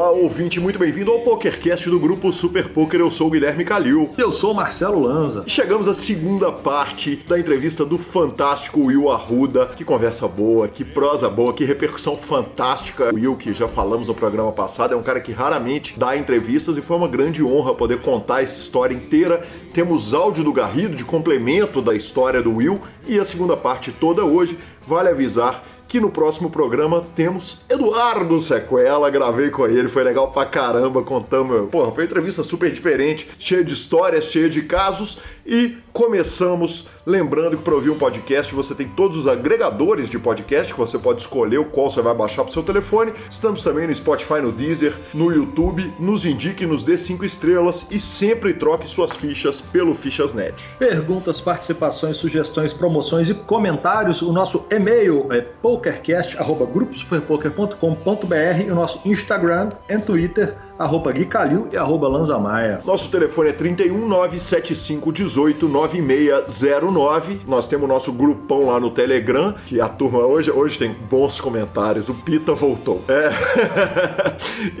Olá, ouvinte, muito bem-vindo ao PokerCast do grupo Super Poker. Eu sou o Guilherme Calil. Eu sou o Marcelo Lanza. E chegamos à segunda parte da entrevista do fantástico Will Arruda. Que conversa boa, que prosa boa, que repercussão fantástica. O Will, que já falamos no programa passado, é um cara que raramente dá entrevistas e foi uma grande honra poder contar essa história inteira. Temos áudio do Garrido de complemento da história do Will e a segunda parte toda hoje. Vale avisar que no próximo programa temos Eduardo Sequela, gravei com ele, foi legal pra caramba, contamos, porra, foi uma entrevista super diferente, cheia de histórias, cheia de casos e começamos lembrando que para ouvir um podcast você tem todos os agregadores de podcast que você pode escolher o qual você vai baixar para seu telefone. Estamos também no Spotify, no Deezer, no YouTube. Nos indique, nos dê cinco estrelas e sempre troque suas fichas pelo Fichasnet. Perguntas, participações, sugestões, promoções e comentários. O nosso e-mail é pokercast@gruposuperpoker.com.br e o nosso Instagram e Twitter arroba Gui Calil e arroba Lanza Maia. Nosso telefone é 31 975 18 9609. Nós temos o nosso grupão lá no Telegram, que a turma hoje, hoje tem bons comentários. O Pita voltou. É.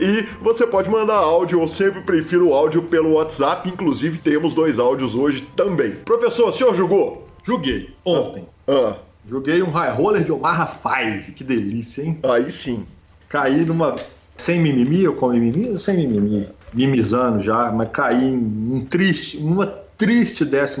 e você pode mandar áudio, eu sempre prefiro o áudio pelo WhatsApp. Inclusive, temos dois áudios hoje também. Professor, o senhor jogou? Joguei, ontem. Ah. Joguei um high roller de Omaha 5. Que delícia, hein? Aí sim. Caí numa sem mimimi, eu com mimimi, sem mimimi, mimizando já, mas caí em um triste, numa triste 14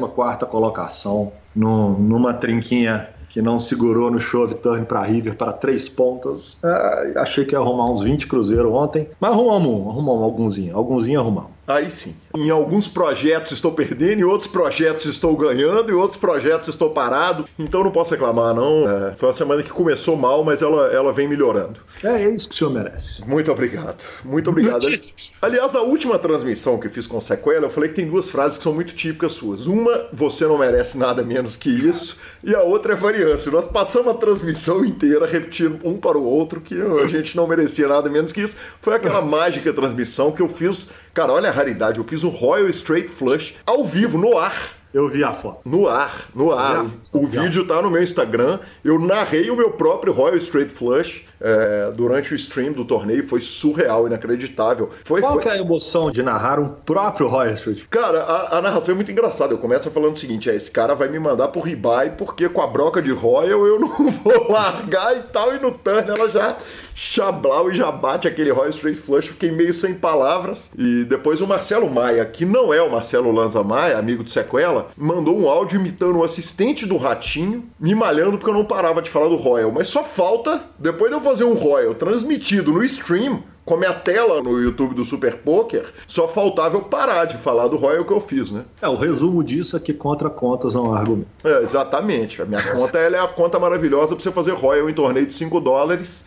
colocação, no, numa trinquinha que não segurou no shove turn para River para três pontas. Ah, achei que ia arrumar uns 20 cruzeiros ontem, mas arrumamos um, arrumamos algumzinho, algumzinho arrumamos. Aí sim. Em alguns projetos estou perdendo, em outros projetos estou ganhando, em outros projetos estou parado. Então não posso reclamar, não. É, foi uma semana que começou mal, mas ela, ela vem melhorando. É, é isso que o senhor merece. Muito obrigado. Muito obrigado. Notícias. Aliás, na última transmissão que eu fiz com sequela, eu falei que tem duas frases que são muito típicas suas. Uma, você não merece nada menos que isso, e a outra é variância. Nós passamos a transmissão inteira repetindo um para o outro que a gente não merecia nada menos que isso. Foi aquela mágica transmissão que eu fiz. Cara, olha a raridade. Eu fiz um Royal Straight Flush ao vivo, no ar. Eu vi a foto. No ar, no ar. O vídeo tá no meu Instagram. Eu narrei o meu próprio Royal Straight Flush é, durante o stream do torneio. Foi surreal, inacreditável. Foi, Qual foi... que é a emoção de narrar um próprio Royal Street? Cara, a, a narração é muito engraçada. Eu começo falando o seguinte: é, esse cara vai me mandar pro ribai porque com a broca de Royal eu não vou largar e tal. E no turn ela já chablau e já bate aquele Royal Straight Flush. Eu fiquei meio sem palavras. E depois o Marcelo Maia, que não é o Marcelo Lanza Maia, amigo do Sequela, mandou um áudio imitando o assistente do Ratinho, me malhando porque eu não parava de falar do Royal. Mas só falta, depois de eu fazer um Royal transmitido no stream, com a minha tela no YouTube do Super Poker, só faltava eu parar de falar do Royal que eu fiz, né? É, o resumo disso é que contra contas não há argumento. É, exatamente. A minha conta ela é a conta maravilhosa pra você fazer Royal em torneio de 5 dólares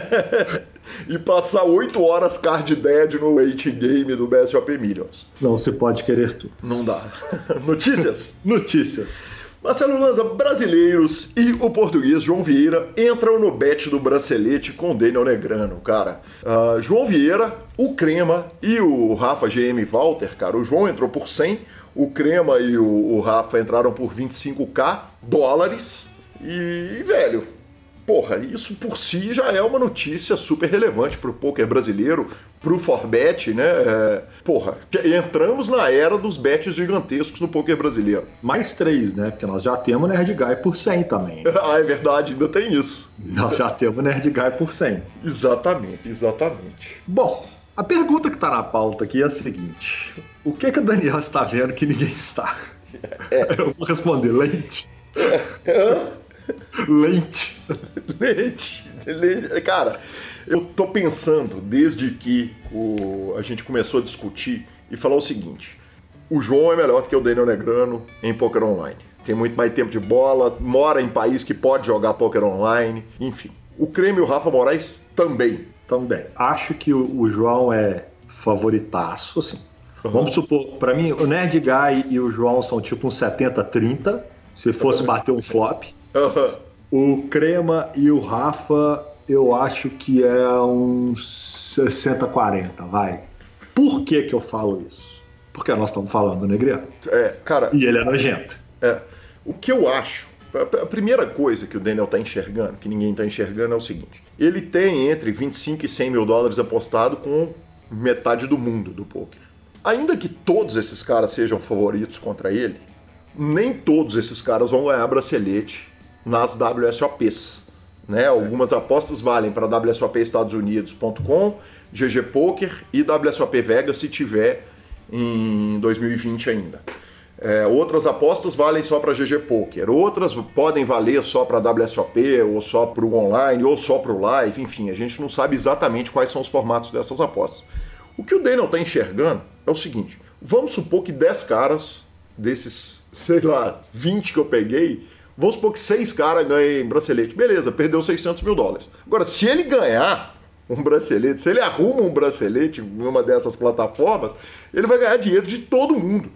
e passar 8 horas card dead no 8 game do BSOP Millions. Não se pode querer tudo. Não dá. Notícias? Notícias. Marcelo Lanza, brasileiros e o português João Vieira entram no bet do bracelete com Daniel Negrano, cara. Ah, João Vieira, o Crema e o Rafa GM Walter, cara. O João entrou por 100, o Crema e o, o Rafa entraram por 25k dólares. E, velho, porra, isso por si já é uma notícia super relevante pro poker brasileiro, pro Forbet, né? É, porra, entramos na era dos bets gigantescos no poker brasileiro. Mais três, né? Porque nós já temos Nerd Guy por 100 também. ah, é verdade, ainda tem isso. nós já temos Nerd Guy por 100. Exatamente, exatamente. Bom, a pergunta que tá na pauta aqui é a seguinte: O que que o Daniel está vendo que ninguém está? Eu vou responder lente. Lente. Lente, lente. Cara, eu tô pensando desde que o, a gente começou a discutir e falar o seguinte: o João é melhor do que o Daniel Negrano em poker online. Tem muito mais tempo de bola, mora em país que pode jogar poker online, enfim. O Creme e o Rafa Moraes também. Também. Acho que o, o João é favoritaço, assim. Vamos supor, pra mim, o Nerd Guy e o João são tipo um 70-30, se fosse bater um flop. O Crema e o Rafa, eu acho que é uns 60-40, vai. Por que que eu falo isso? Porque nós estamos falando do Negreano. É, cara, E ele é nojento. É, o que eu acho, A primeira coisa que o Daniel está enxergando, que ninguém está enxergando, é o seguinte: ele tem entre 25 e 100 mil dólares apostado com metade do mundo do poker. Ainda que todos esses caras sejam favoritos contra ele, nem todos esses caras vão ganhar bracelete nas WSOPs. Né? Algumas apostas valem para WSOPEstadosunIdos.com, GG Poker e WSOP Vegas se tiver em 2020 ainda. É, outras apostas valem só para GG Poker, outras podem valer só para WSOP, ou só para o online, ou só para o live, enfim, a gente não sabe exatamente quais são os formatos dessas apostas. O que o Daniel está enxergando é o seguinte: vamos supor que 10 caras desses, sei lá, 20 que eu peguei, vamos supor que 6 caras ganhem bracelete. Beleza, perdeu 600 mil dólares. Agora, se ele ganhar um bracelete, se ele arruma um bracelete em uma dessas plataformas, ele vai ganhar dinheiro de todo mundo.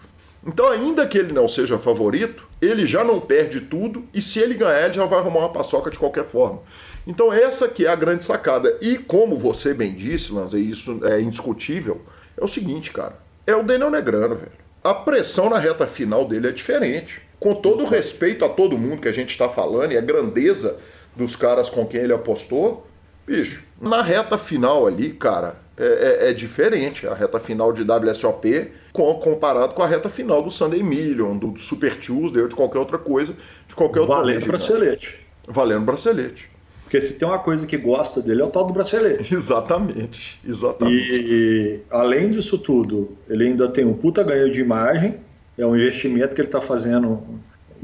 Então, ainda que ele não seja favorito, ele já não perde tudo e se ele ganhar, ele já vai arrumar uma paçoca de qualquer forma. Então, essa que é a grande sacada. E como você bem disse, Lanza, e isso é indiscutível, é o seguinte, cara. É o Daniel Negrano, velho. A pressão na reta final dele é diferente. Com todo o respeito a todo mundo que a gente está falando e a grandeza dos caras com quem ele apostou, bicho, na reta final ali, cara, é, é, é diferente. A reta final de WSOP com, comparado com a reta final do Sunday Million, do Super Tuesday ou de qualquer outra coisa, de qualquer outra Valendo bracelete. Valendo bracelete. Porque se tem uma coisa que gosta dele é o tal do bracelete. Exatamente, exatamente. E além disso tudo, ele ainda tem um puta ganho de imagem, é um investimento que ele está fazendo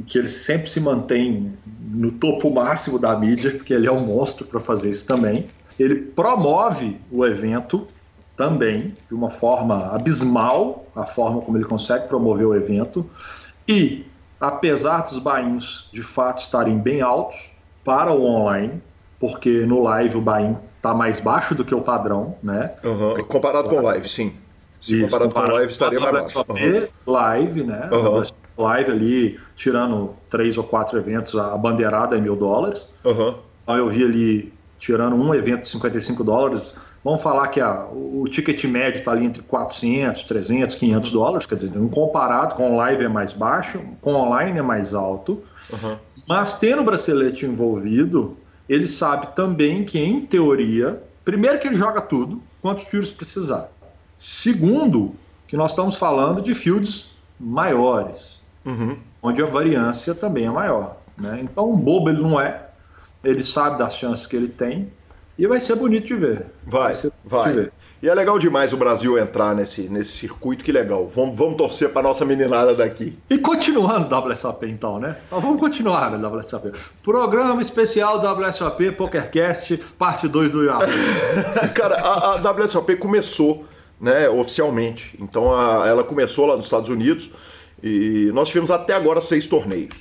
que ele sempre se mantém no topo máximo da mídia, porque ele é um monstro para fazer isso também. Ele promove o evento também, de uma forma abismal, a forma como ele consegue promover o evento. E, apesar dos bainhos de fato estarem bem altos para o online, porque no live o bain está mais baixo do que o padrão, né? Uhum. Comparado com o live, sim. Se Isso, comparado, com live, estaria mais baixo. Uhum. Live, né? Uhum. Live ali, tirando três ou quatro eventos, a bandeirada é mil dólares. Uhum. Então eu vi ali, tirando um evento de 55 dólares, Vamos falar que a, o ticket médio está ali entre 400, 300, 500 dólares, quer dizer, comparado com live é mais baixo, com online é mais alto. Uhum. Mas tendo o bracelete envolvido, ele sabe também que, em teoria, primeiro que ele joga tudo, quantos tiros precisar. Segundo, que nós estamos falando de fields maiores, uhum. onde a variância também é maior. Né? Então, um bobo ele não é, ele sabe das chances que ele tem, e vai ser bonito de ver. Vai, vai. vai. E é legal demais o Brasil entrar nesse, nesse circuito, que legal. Vamos, vamos torcer para nossa meninada daqui. E continuando WSOP então, né? Então, vamos continuar no WSOP. Programa especial WSOP PokerCast, parte 2 do Yahoo. Cara, a, a WSOP começou, né, oficialmente. Então a, ela começou lá nos Estados Unidos e nós tivemos até agora seis torneios.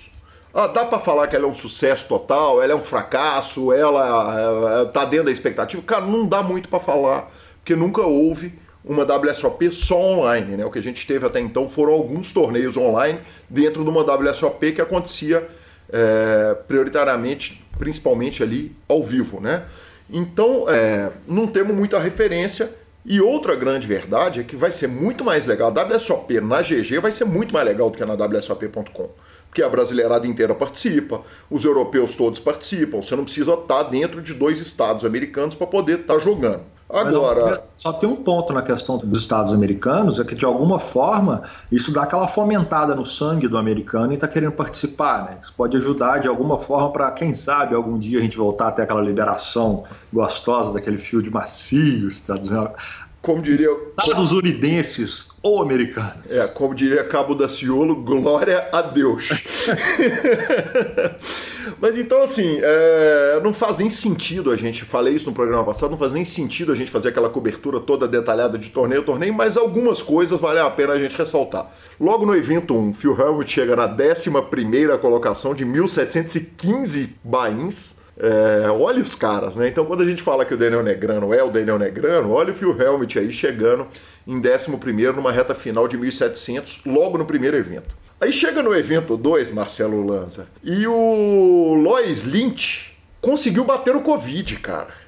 Ah, dá para falar que ela é um sucesso total, ela é um fracasso, ela está dentro da expectativa? Cara, não dá muito para falar, porque nunca houve uma WSOP só online, né? O que a gente teve até então foram alguns torneios online dentro de uma WSOP que acontecia é, prioritariamente, principalmente ali ao vivo, né? Então, é, não temos muita referência. E outra grande verdade é que vai ser muito mais legal. A WSOP na GG vai ser muito mais legal do que na WSOP.com que a brasileirada inteira participa, os europeus todos participam. Você não precisa estar dentro de dois estados americanos para poder estar jogando. Agora. Só tem um ponto na questão dos Estados americanos, é que de alguma forma isso dá aquela fomentada no sangue do americano e está querendo participar, né? Isso pode ajudar de alguma forma para, quem sabe, algum dia a gente voltar até aquela liberação gostosa daquele fio de macio, Estados Unidos como diria. Estados unidenses ou americanos. É, como diria Cabo da Ciolo, glória a Deus. Mas então, assim, é, não faz nem sentido a gente, falei isso no programa passado, não faz nem sentido a gente fazer aquela cobertura toda detalhada de torneio torneio, mas algumas coisas vale a pena a gente ressaltar. Logo no evento 1, Phil Helmut chega na 11 colocação de 1.715 bains é, olha os caras, né? Então, quando a gente fala que o Daniel Negrano é o Daniel Negrano, olha o Phil Helmut aí chegando em 11 numa reta final de 1.700, logo no primeiro evento. Aí chega no evento 2, Marcelo Lanza, e o Lois Lynch conseguiu bater o Covid, cara.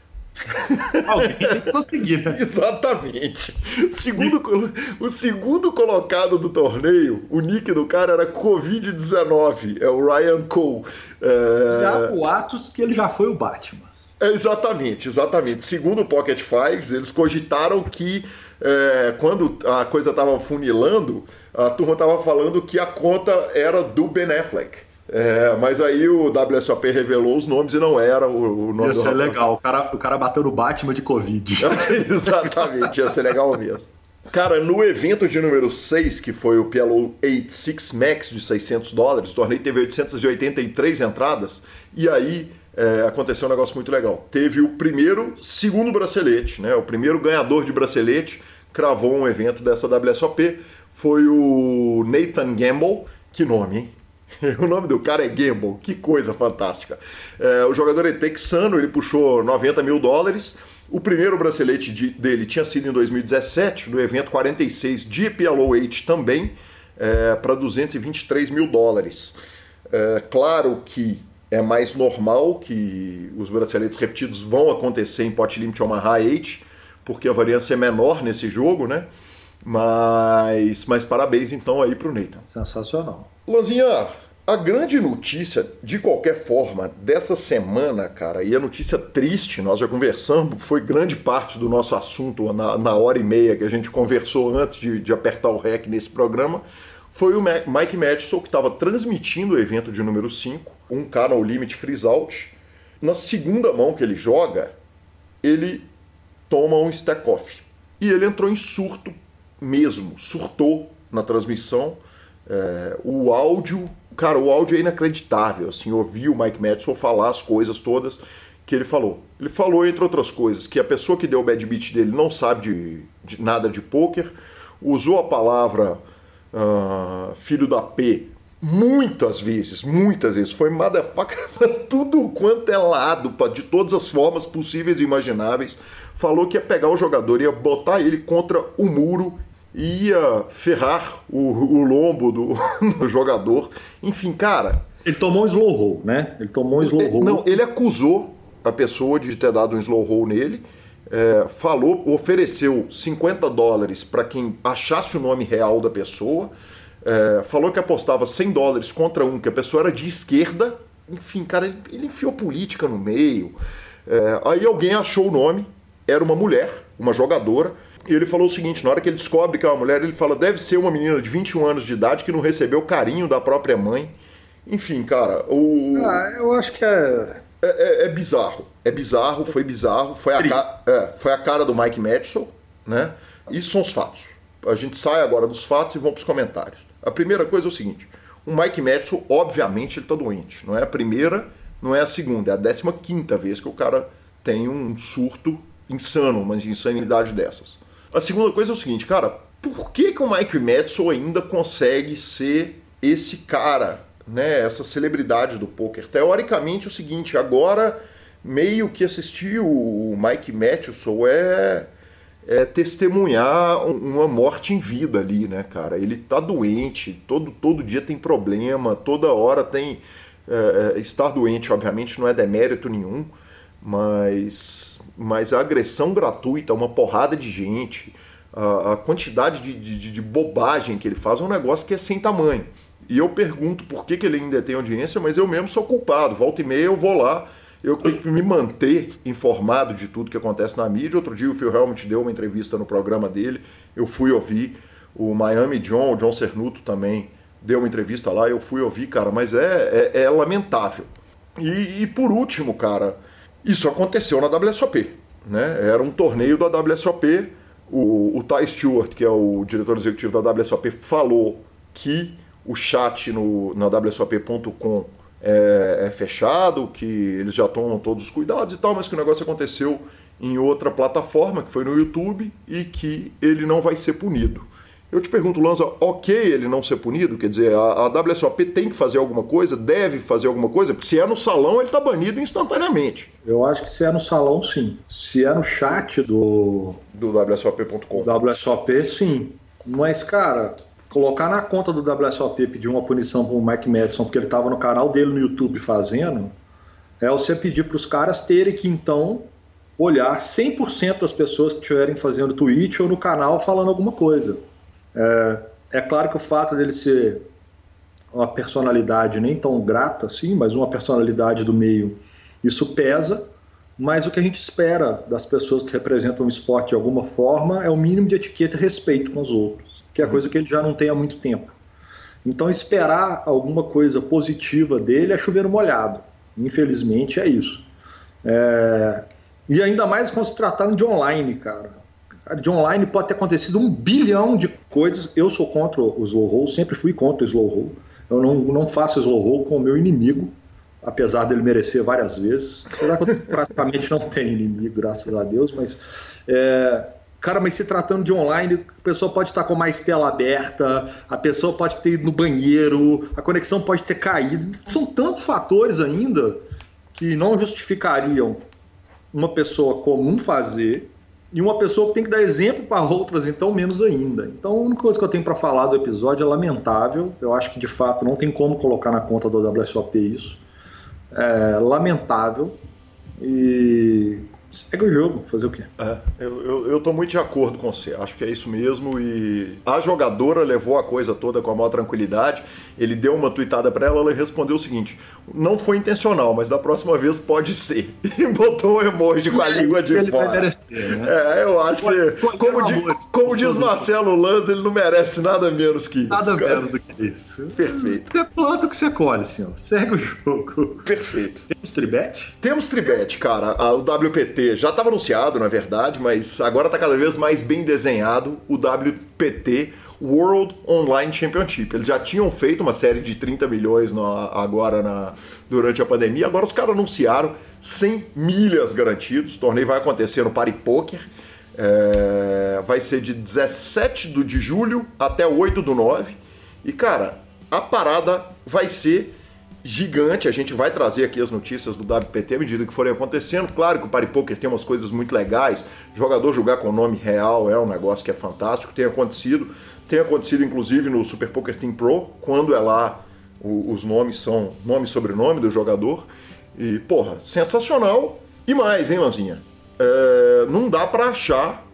Alguém tem que conseguir, né? Exatamente. O segundo, o segundo colocado do torneio, o nick do cara era Covid-19, é o Ryan Cole. É... Já boatos que ele já foi o Batman. É, exatamente, exatamente. Segundo o Pocket Fives, eles cogitaram que é, quando a coisa estava funilando, a turma estava falando que a conta era do Ben Affleck. É, mas aí o WSOP revelou os nomes e não era o, o nome ia do ser rapaz. legal, o cara, o cara bateu no Batman de Covid. Exatamente, ia ser legal mesmo. Cara, no evento de número 6, que foi o PLO 86 Max de 600 dólares, o torneio teve 883 entradas, e aí é, aconteceu um negócio muito legal. Teve o primeiro, segundo bracelete, né? O primeiro ganhador de bracelete cravou um evento dessa WSOP, foi o Nathan Gamble, que nome, hein? O nome do cara é Gamble, que coisa fantástica. É, o jogador é texano, ele puxou 90 mil dólares. O primeiro bracelete de, dele tinha sido em 2017, no evento 46 de PLO8 também, é, para 223 mil dólares. É, claro que é mais normal que os braceletes repetidos vão acontecer em pot limit Omaha 8, porque a variância é menor nesse jogo, né? Mas, mas parabéns então aí pro Nathan. Sensacional. Lanzinha, a grande notícia, de qualquer forma, dessa semana, cara, e a notícia triste, nós já conversamos, foi grande parte do nosso assunto na, na hora e meia que a gente conversou antes de, de apertar o REC nesse programa, foi o Mike Madison que estava transmitindo o evento de número 5, um no limit freeze out. Na segunda mão que ele joga, ele toma um stack off. E ele entrou em surto mesmo, surtou na transmissão. É, o áudio, cara, o áudio é inacreditável. Assim, ouvir o Mike Madison falar as coisas todas que ele falou. Ele falou, entre outras coisas, que a pessoa que deu o bad beat dele não sabe de, de nada de poker, usou a palavra uh, filho da P muitas vezes, muitas vezes. Foi motherfucker tudo quanto é lado, de todas as formas possíveis e imagináveis. Falou que ia pegar o jogador, ia botar ele contra o muro ia ferrar o, o lombo do, do, jogador. Enfim, cara. Ele tomou um slow roll, né? Ele tomou um slow roll. Não, ele acusou a pessoa de ter dado um slow roll nele é, falou, ofereceu 50 dólares para quem achasse o nome real da pessoa, é, falou que apostava 100 dólares contra um, que a pessoa era de esquerda, enfim, cara, ele, ele enfiou política no meio. É, aí alguém achou o nome, era uma mulher, uma jogadora, e ele falou o seguinte: na hora que ele descobre que é uma mulher, ele fala, deve ser uma menina de 21 anos de idade que não recebeu carinho da própria mãe. Enfim, cara, o. Ah, eu acho que é é, é, é, bizarro. É bizarro, foi bizarro. Foi a, ca... é, foi a cara do Mike Madison, né? Isso são os fatos. A gente sai agora dos fatos e vamos para os comentários. A primeira coisa é o seguinte: o Mike Madison, obviamente, ele está doente. Não é a primeira, não é a segunda, é a décima quinta vez que o cara tem um surto insano, uma insanidade dessas. A segunda coisa é o seguinte, cara, por que, que o Mike Madison ainda consegue ser esse cara né, essa celebridade do poker. Teoricamente é o seguinte, agora meio que assistir o Mike Matheson é, é testemunhar uma morte em vida ali, né, cara? Ele tá doente, todo, todo dia tem problema, toda hora tem. É, é estar doente, obviamente, não é demérito nenhum, mas, mas a agressão gratuita, uma porrada de gente, a, a quantidade de, de, de bobagem que ele faz é um negócio que é sem tamanho. E eu pergunto por que, que ele ainda tem audiência, mas eu mesmo sou culpado. Volta e meia eu vou lá, eu tenho que me manter informado de tudo que acontece na mídia. Outro dia o Phil Helmut deu uma entrevista no programa dele, eu fui ouvir. O Miami John, o John Cernuto também deu uma entrevista lá, eu fui ouvir, cara, mas é, é, é lamentável. E, e, por último, cara, isso aconteceu na WSOP. Né? Era um torneio da WSOP. O, o Ty Stewart, que é o diretor executivo da WSOP, falou que o chat no, na WSOP.com é, é, fechado, que eles já tomam todos os cuidados e tal, mas que o negócio aconteceu em outra plataforma, que foi no YouTube, e que ele não vai ser punido. Eu te pergunto, Lanza, ok ele não ser punido? Quer dizer, a, a WSOP tem que fazer alguma coisa, deve fazer alguma coisa? Porque se é no salão, ele está banido instantaneamente. Eu acho que se é no salão, sim. Se é no chat do. Do WSOP.com. WSOP, sim. Mas, cara, colocar na conta do WSOP pedir uma punição para o Mike Madison porque ele estava no canal dele no YouTube fazendo, é você pedir para os caras terem que então olhar 100% das pessoas que estiverem fazendo tweet ou no canal falando alguma coisa. É, é claro que o fato dele ser uma personalidade nem tão grata assim, mas uma personalidade do meio, isso pesa, mas o que a gente espera das pessoas que representam o esporte de alguma forma é o mínimo de etiqueta e respeito com os outros, que é uhum. coisa que ele já não tem há muito tempo. Então, esperar alguma coisa positiva dele é chover molhado. Infelizmente, é isso. É... E ainda mais quando se tratando de online, cara. De online pode ter acontecido um bilhão de coisas. Eu sou contra o slow roll, sempre fui contra o slow roll. Eu não, não faço slow roll com o meu inimigo, apesar dele merecer várias vezes. Apesar que eu praticamente não tenho inimigo, graças a Deus, mas. É, cara, mas se tratando de online, a pessoa pode estar com mais tela aberta, a pessoa pode ter ido no banheiro, a conexão pode ter caído. São tantos fatores ainda que não justificariam uma pessoa comum fazer e uma pessoa que tem que dar exemplo para outras, então menos ainda. Então a única coisa que eu tenho para falar do episódio é lamentável. Eu acho que de fato não tem como colocar na conta do WSOP isso. É lamentável. E Segue o jogo, fazer o quê? É, eu, eu, eu tô muito de acordo com você, acho que é isso mesmo. E a jogadora levou a coisa toda com a maior tranquilidade. Ele deu uma tuitada para ela, ela respondeu o seguinte: não foi intencional, mas da próxima vez pode ser. E botou um emoji com a língua de ele fora. Vai merecer, né? É, eu acho que, como, di, como diz Marcelo Lanz, ele não merece nada menos que isso. Nada cara. menos do que isso. Perfeito. Você planta o que você colhe, senhor. Segue o jogo. Perfeito. Temos tribete? Temos tribete, cara. O WPT já estava anunciado, na verdade, mas agora está cada vez mais bem desenhado o WPT World Online Championship. Eles já tinham feito uma série de 30 milhões agora na, durante a pandemia, agora os caras anunciaram 100 milhas garantidos. O torneio vai acontecer no Party Poker. É, vai ser de 17 de julho até 8 do 9. E, cara, a parada vai ser gigante. A gente vai trazer aqui as notícias do WPT à medida que forem acontecendo. Claro que o Party Poker tem umas coisas muito legais. Jogador jogar com nome real é um negócio que é fantástico. Tem acontecido. Tem acontecido inclusive no Super Poker Team Pro, quando é lá o, os nomes são nome e sobrenome do jogador. E, porra, sensacional. E mais, hein, Lanzinha? É, não dá para achar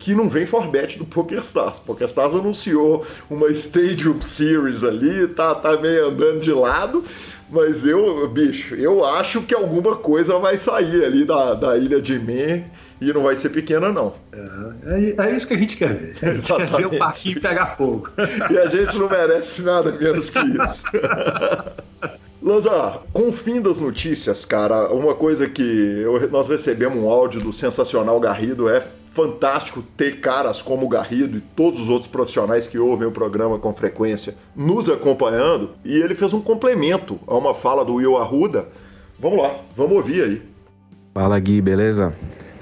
que não vem Forbet do PokerStars. PokerStars anunciou uma Stadium Series ali, tá, tá meio andando de lado, mas eu, bicho, eu acho que alguma coisa vai sair ali da, da ilha de Men e não vai ser pequena, não. É, é, é isso que a gente quer ver. A gente Exatamente. quer ver o parquinho pegar fogo. E a gente não merece nada menos que isso. Lanza, com o fim das notícias, cara, uma coisa que eu, nós recebemos um áudio do sensacional Garrido é fantástico ter caras como o Garrido e todos os outros profissionais que ouvem o programa com frequência nos acompanhando. E ele fez um complemento a uma fala do Will Arruda. Vamos lá, vamos ouvir aí. Fala Gui, beleza?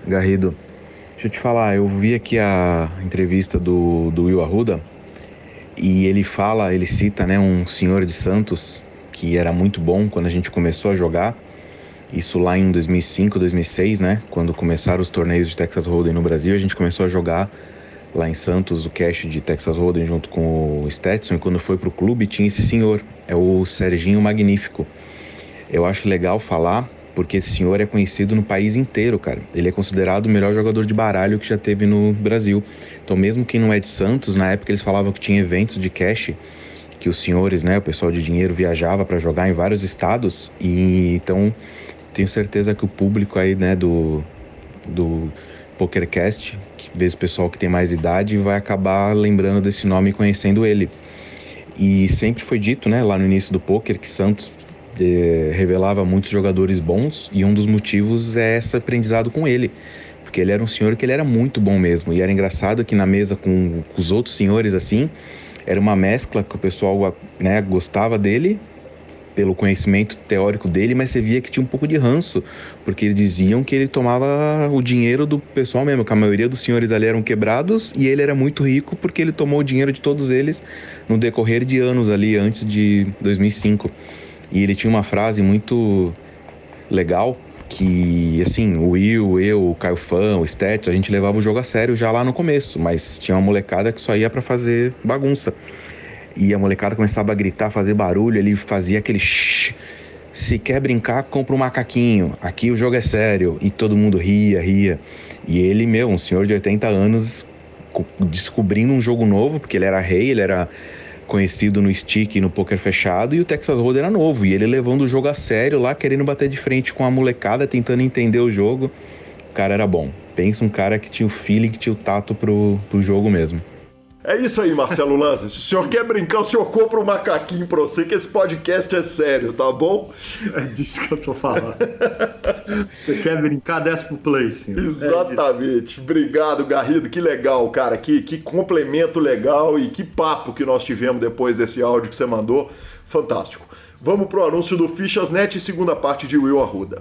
Garrido, deixa eu te falar, eu vi aqui a entrevista do, do Will Arruda e ele fala, ele cita né, um senhor de Santos que era muito bom quando a gente começou a jogar isso lá em 2005, 2006, né? Quando começaram os torneios de Texas Hold'em no Brasil, a gente começou a jogar lá em Santos o cash de Texas Hold'em junto com o Stetson. E quando foi pro clube tinha esse senhor, é o Serginho Magnífico. Eu acho legal falar porque esse senhor é conhecido no país inteiro, cara. Ele é considerado o melhor jogador de baralho que já teve no Brasil. Então, mesmo quem não é de Santos, na época eles falavam que tinha eventos de cash que os senhores, né, o pessoal de dinheiro viajava para jogar em vários estados e então tenho certeza que o público aí, né, do, do PokerCast, que vê o pessoal que tem mais idade, vai acabar lembrando desse nome e conhecendo ele. E sempre foi dito, né, lá no início do poker, que Santos eh, revelava muitos jogadores bons e um dos motivos é esse aprendizado com ele. Porque ele era um senhor que ele era muito bom mesmo. E era engraçado que na mesa com, com os outros senhores, assim, era uma mescla que o pessoal né, gostava dele, pelo conhecimento teórico dele, mas você via que tinha um pouco de ranço, porque eles diziam que ele tomava o dinheiro do pessoal mesmo, que a maioria dos senhores ali eram quebrados e ele era muito rico porque ele tomou o dinheiro de todos eles no decorrer de anos ali antes de 2005. E ele tinha uma frase muito legal que, assim, o Will, eu, o Caio Fã, o Stet, a gente levava o jogo a sério já lá no começo, mas tinha uma molecada que só ia para fazer bagunça e a molecada começava a gritar, fazer barulho, ele fazia aquele shh, se quer brincar, compra um macaquinho. Aqui o jogo é sério. E todo mundo ria, ria. E ele, meu, um senhor de 80 anos, descobrindo um jogo novo, porque ele era rei, ele era conhecido no stick e no poker fechado, e o Texas Hold'em era novo. E ele levando o jogo a sério lá, querendo bater de frente com a molecada, tentando entender o jogo. O cara era bom. Pensa um cara que tinha o feeling, que tinha o tato pro, pro jogo mesmo. É isso aí, Marcelo Lanza. Se o senhor quer brincar, o senhor compra um macaquinho pra você, que esse podcast é sério, tá bom? É disso que eu tô falando. você quer brincar, desce pro play, senhor. Exatamente. É Obrigado, Garrido. Que legal, cara. Que, que complemento legal e que papo que nós tivemos depois desse áudio que você mandou. Fantástico. Vamos pro anúncio do Fichasnet, segunda parte de Will Arruda.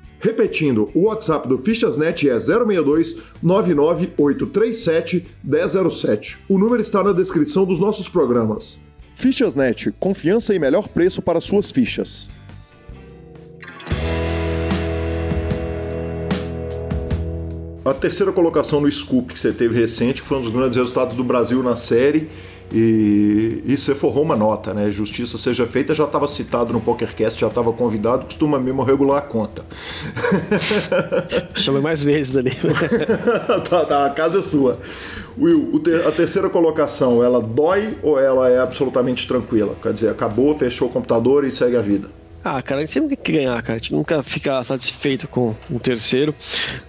Repetindo, o WhatsApp do Fichasnet é 062 99837 1007. O número está na descrição dos nossos programas. Fichasnet, confiança e melhor preço para suas fichas. A terceira colocação no Scoop que você teve recente, que foi um dos grandes resultados do Brasil na série, e, e você forrou uma nota, né? Justiça seja feita, já estava citado no PokerCast, já estava convidado, costuma mesmo regular a conta. Chama mais vezes ali. tá, tá, a casa é sua. Will, a terceira colocação, ela dói ou ela é absolutamente tranquila? Quer dizer, acabou, fechou o computador e segue a vida? Ah, cara, a gente sempre quer ganhar, cara. A gente nunca fica satisfeito com o terceiro.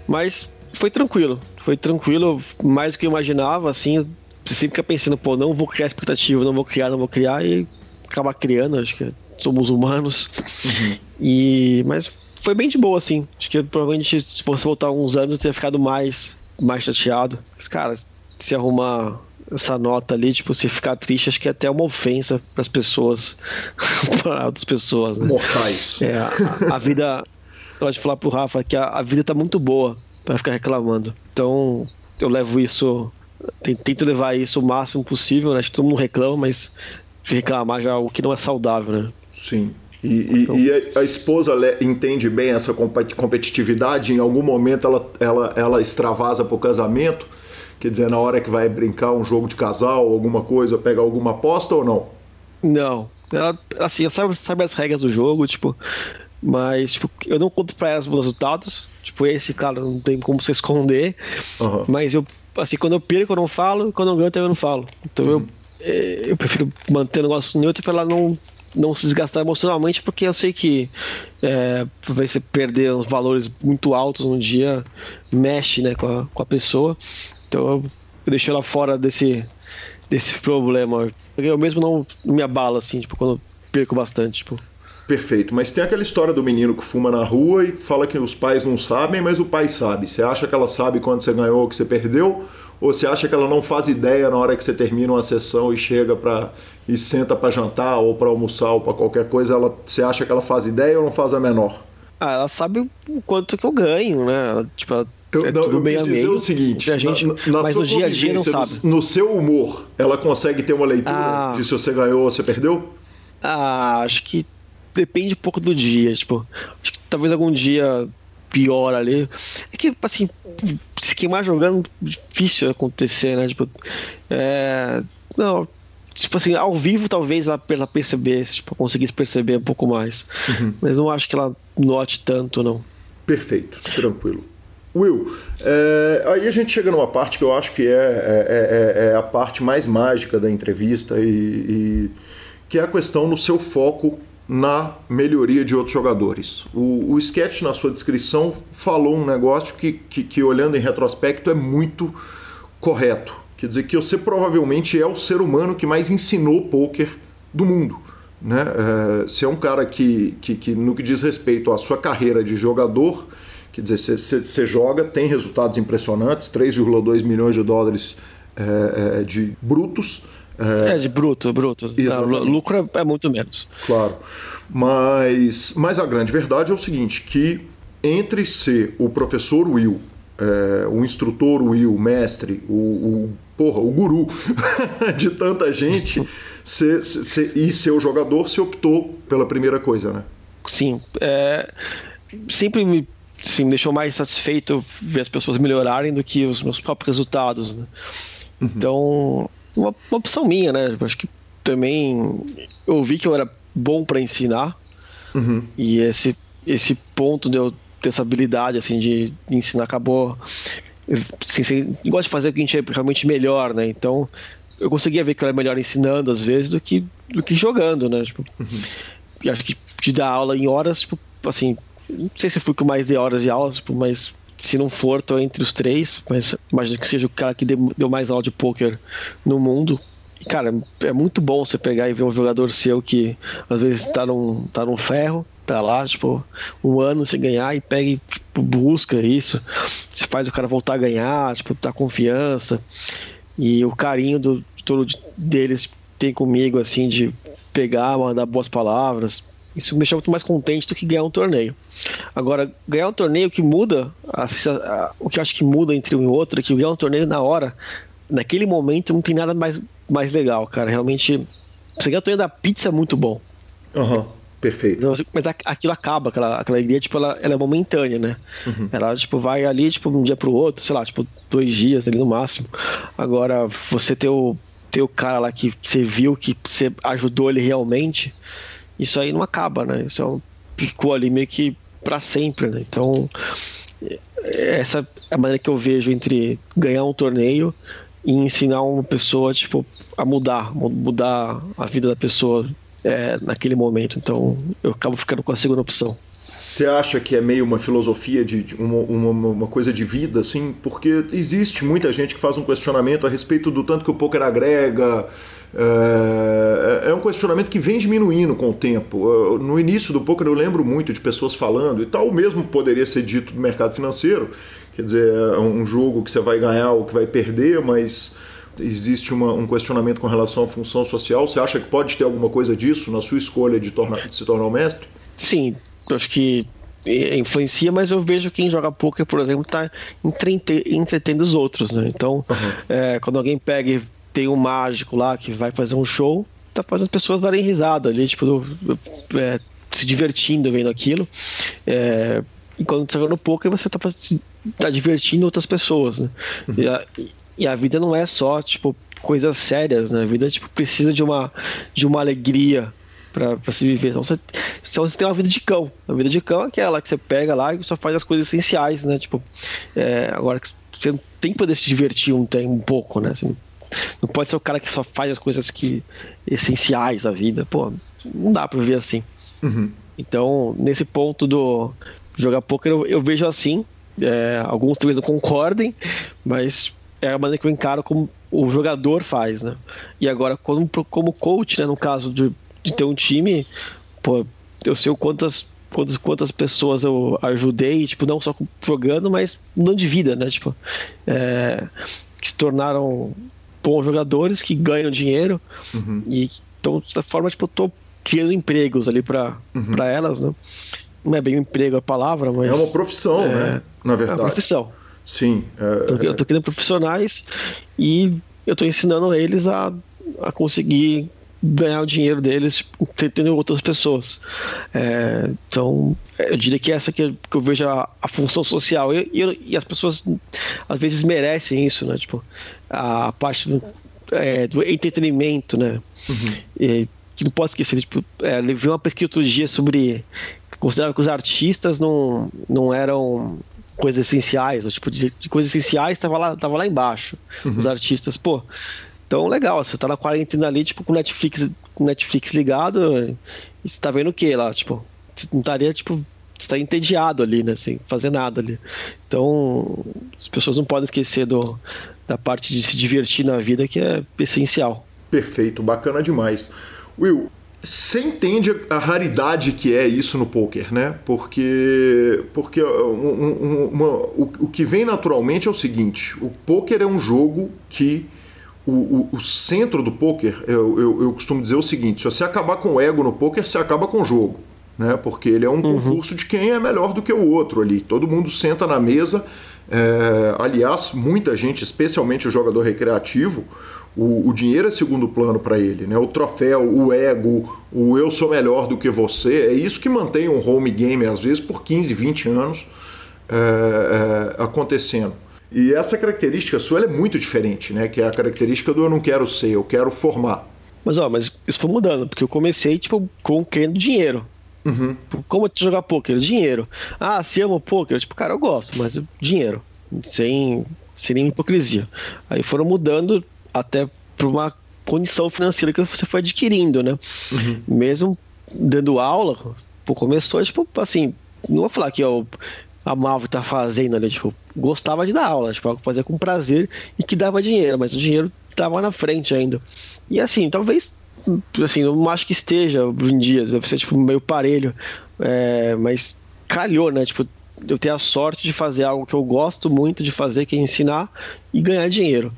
Mas foi tranquilo. Foi tranquilo, mais do que eu imaginava, assim você sempre fica pensando, pô, não vou criar expectativa, não vou criar, não vou criar, e acaba criando, acho que somos humanos. Uhum. E, mas foi bem de boa, assim. Acho que provavelmente se fosse voltar uns anos, teria ficado mais, mais chateado. Mas, cara, se arrumar essa nota ali, tipo, se ficar triste, acho que é até uma ofensa para as pessoas, para outras pessoas, né? Mortais. É, a, a vida, eu gosto de falar pro Rafa que a, a vida tá muito boa para ficar reclamando. Então, eu levo isso tento levar isso o máximo possível, né? Acho que todo mundo reclama, mas reclamar já é o que não é saudável, né? Sim. E, então... e, e a, esposa entende bem essa competitividade? Em algum momento ela, ela, ela extravasa pro casamento? Quer dizer, na hora que vai brincar um jogo de casal, alguma coisa, pega alguma aposta ou não? Não. Ela, assim, ela sabe, sabe as regras do jogo, tipo, mas tipo, eu não conto pra ela os resultados. Tipo, esse, cara, não tem como se esconder. Uhum. Mas eu assim, quando eu perco eu não falo, quando eu ganho também eu não falo. Então uhum. eu, eu prefiro manter o negócio neutro para ela não, não se desgastar emocionalmente, porque eu sei que é, vai ser perder uns valores muito altos um dia, mexe né, com, a, com a pessoa. Então eu, eu deixo ela fora desse, desse problema. Eu mesmo não, me abalo assim, tipo, quando perco bastante, tipo. Perfeito, mas tem aquela história do menino que fuma na rua e fala que os pais não sabem, mas o pai sabe. Você acha que ela sabe quando você ganhou ou que você perdeu? Ou você acha que ela não faz ideia na hora que você termina uma sessão e chega para e senta para jantar ou para almoçar ou para qualquer coisa, ela, você acha que ela faz ideia ou não faz a menor? Ah, ela sabe o quanto que eu ganho, né? Tipo, ela eu, é não, tudo eu meio a meio. o seguinte, a gente, na, na mas no dia a dia não sabe. No, no, seu humor, ela consegue ter uma leitura ah. de se você ganhou ou você perdeu? Ah, acho que depende um pouco do dia. Tipo, acho que talvez algum dia pior ali. É que, assim, se queimar jogando, difícil acontecer, né? Tipo, é, não, tipo assim, ao vivo talvez ela, ela percebesse, tipo, conseguisse perceber um pouco mais. Uhum. Mas não acho que ela note tanto, não. Perfeito, tranquilo. Will, é, aí a gente chega numa parte que eu acho que é, é, é, é a parte mais mágica da entrevista e, e que é a questão no seu foco na melhoria de outros jogadores. O, o Sketch, na sua descrição, falou um negócio que, que, que, olhando em retrospecto, é muito correto. Quer dizer que você provavelmente é o ser humano que mais ensinou poker do mundo. Né? É, você é um cara que, que, que, no que diz respeito à sua carreira de jogador, quer dizer, você, você, você joga, tem resultados impressionantes, 3,2 milhões de dólares é, de brutos, é, é de bruto, bruto. Ah, lucro é, é muito menos. Claro. Mas, mas a grande verdade é o seguinte, que entre ser o professor Will, é, o instrutor Will, o mestre, o, o porra, o guru de tanta gente, se, se, se, e ser o jogador, se optou pela primeira coisa, né? Sim. É, sempre me, sim, me deixou mais satisfeito ver as pessoas melhorarem do que os meus próprios resultados. Né? Uhum. Então, uma, uma opção minha, né? Acho que também eu vi que eu era bom para ensinar uhum. e esse esse ponto de eu ter essa habilidade assim de ensinar acabou assim, você gosta de fazer o que a gente é realmente melhor, né? Então eu conseguia ver que eu era melhor ensinando às vezes do que do que jogando, né? Tipo, uhum. E acho que de dar aula em horas, tipo, assim, não sei se fui com mais de horas de aula, tipo, mas se não for, tô entre os três, mas imagino que seja o cara que deu mais aula de poker no mundo. E, cara, é muito bom você pegar e ver um jogador seu que às vezes tá num, tá num ferro, tá lá, tipo, um ano sem ganhar e pega e tipo, busca isso. Você faz o cara voltar a ganhar, tipo, dar confiança. E o carinho do todo deles tem comigo, assim, de pegar, mandar boas palavras, isso me deixa muito mais contente do que ganhar um torneio. Agora, ganhar um torneio que muda, a, a, o que eu acho que muda entre um e outro é que ganhar um torneio na hora, naquele momento, não tem nada mais, mais legal, cara. Realmente, você ganhar o torneio da pizza é muito bom. Aham. Uhum. Perfeito. Mas aquilo acaba, aquela, aquela alegria, tipo, ela, ela é momentânea, né? Uhum. Ela, tipo, vai ali, tipo, um dia pro outro, sei lá, tipo, dois dias ali no máximo. Agora, você ter o, ter o cara lá que você viu que você ajudou ele realmente, isso aí não acaba, né? Isso é ficou ali meio que para sempre, né? Então, essa é a maneira que eu vejo entre ganhar um torneio e ensinar uma pessoa, tipo, a mudar, mudar a vida da pessoa é, naquele momento. Então, eu acabo ficando com a segunda opção. Você acha que é meio uma filosofia de, de uma, uma, uma, coisa de vida, assim? Porque existe muita gente que faz um questionamento a respeito do tanto que o poker agrega, é, é um questionamento que vem diminuindo com o tempo. No início do poker eu lembro muito de pessoas falando, e tal mesmo poderia ser dito do mercado financeiro, quer dizer, é um jogo que você vai ganhar ou que vai perder, mas existe uma, um questionamento com relação à função social. Você acha que pode ter alguma coisa disso na sua escolha de, tornar, de se tornar um mestre? Sim, acho que influencia, mas eu vejo quem joga poker, por exemplo, está entretendo os outros, né? Então, uhum. é, quando alguém pega e tem um mágico lá que vai fazer um show, tá fazendo as pessoas darem risada ali, tipo, do, é, se divertindo vendo aquilo. É, e quando você tá jogando poker, você tá, tá divertindo outras pessoas, né? Uhum. E, a, e, a, vida não é só, tipo, coisas sérias, né? A vida, tipo, precisa de uma, de uma alegria para se viver. Então você, então você tem uma vida de cão. A vida de cão é aquela que você pega lá e só faz as coisas essenciais, né? Tipo, é, agora você tem que poder se divertir um, um pouco, né? Assim, não pode ser o cara que só faz as coisas que essenciais da vida. Pô, não dá pra ver assim. Uhum. Então, nesse ponto do jogar poker, eu, eu vejo assim. É, alguns talvez não concordem, mas é a maneira que eu encaro como o jogador faz, né? E agora, como, como coach, né, no caso de, de ter um time, pô, eu sei o quantas quantas, quantas pessoas eu ajudei, tipo, não só jogando, mas não de vida, né? Tipo, é, que se tornaram bons jogadores que ganham dinheiro uhum. e então dessa forma tipo eu tô criando empregos ali para uhum. para elas né não é bem um emprego a palavra mas é uma profissão é, né na verdade é uma profissão sim é, então, eu tô criando profissionais e eu tô ensinando eles a, a conseguir ganhar o dinheiro deles tendo outras pessoas. É, então, eu diria que essa que, que eu vejo a, a função social. E, e, e, as pessoas às vezes merecem isso, né? Tipo, a parte do, é, do entretenimento, né? Uhum. E, que não posso esquecer, tipo, é, vi uma pesquisa outro dia sobre considerava que os artistas não, não eram coisas essenciais, tipo, de, de coisas essenciais estava lá, tava lá embaixo. Uhum. Os artistas, pô, então, legal, você tá na quarentena ali, tipo, com Netflix, Netflix ligado, e você tá vendo o que lá? Tipo, você não estaria, tipo, você tá entediado ali, né? Sem fazer nada ali. Então, as pessoas não podem esquecer do, da parte de se divertir na vida, que é essencial. Perfeito, bacana demais. Will, você entende a raridade que é isso no poker, né? Porque, porque um, um, uma, o, o que vem naturalmente é o seguinte: o poker é um jogo que o, o, o centro do poker, eu, eu, eu, costumo dizer o seguinte: se você acabar com o ego no poker, você acaba com o jogo. Né? Porque ele é um uhum. concurso de quem é melhor do que o outro ali. Todo mundo senta na mesa. É, aliás, muita gente, especialmente o jogador recreativo, o, o dinheiro é segundo plano para ele, né? O troféu, o ego, o eu sou melhor do que você, é isso que mantém um home game, às vezes, por 15, 20 anos é, é, acontecendo. E essa característica sua é muito diferente, né? Que é a característica do eu não quero ser, eu quero formar. Mas ó, mas isso foi mudando, porque eu comecei, tipo, com querendo dinheiro. Uhum. Como jogar poker? Dinheiro. Ah, se amo poker? Tipo, cara, eu gosto, mas dinheiro. Sem, sem nenhuma hipocrisia. Aí foram mudando até para uma condição financeira que você foi adquirindo, né? Uhum. Mesmo dando aula, pô, começou, tipo, assim, não vou falar que eu amava estar fazendo ali, tipo, gostava de dar aula, tipo, fazia com prazer e que dava dinheiro, mas o dinheiro estava na frente ainda. E assim, talvez, assim, não acho que esteja hoje em dia, deve ser, tipo, meio parelho, é, mas calhou, né? Tipo, eu ter a sorte de fazer algo que eu gosto muito de fazer, que é ensinar e ganhar dinheiro.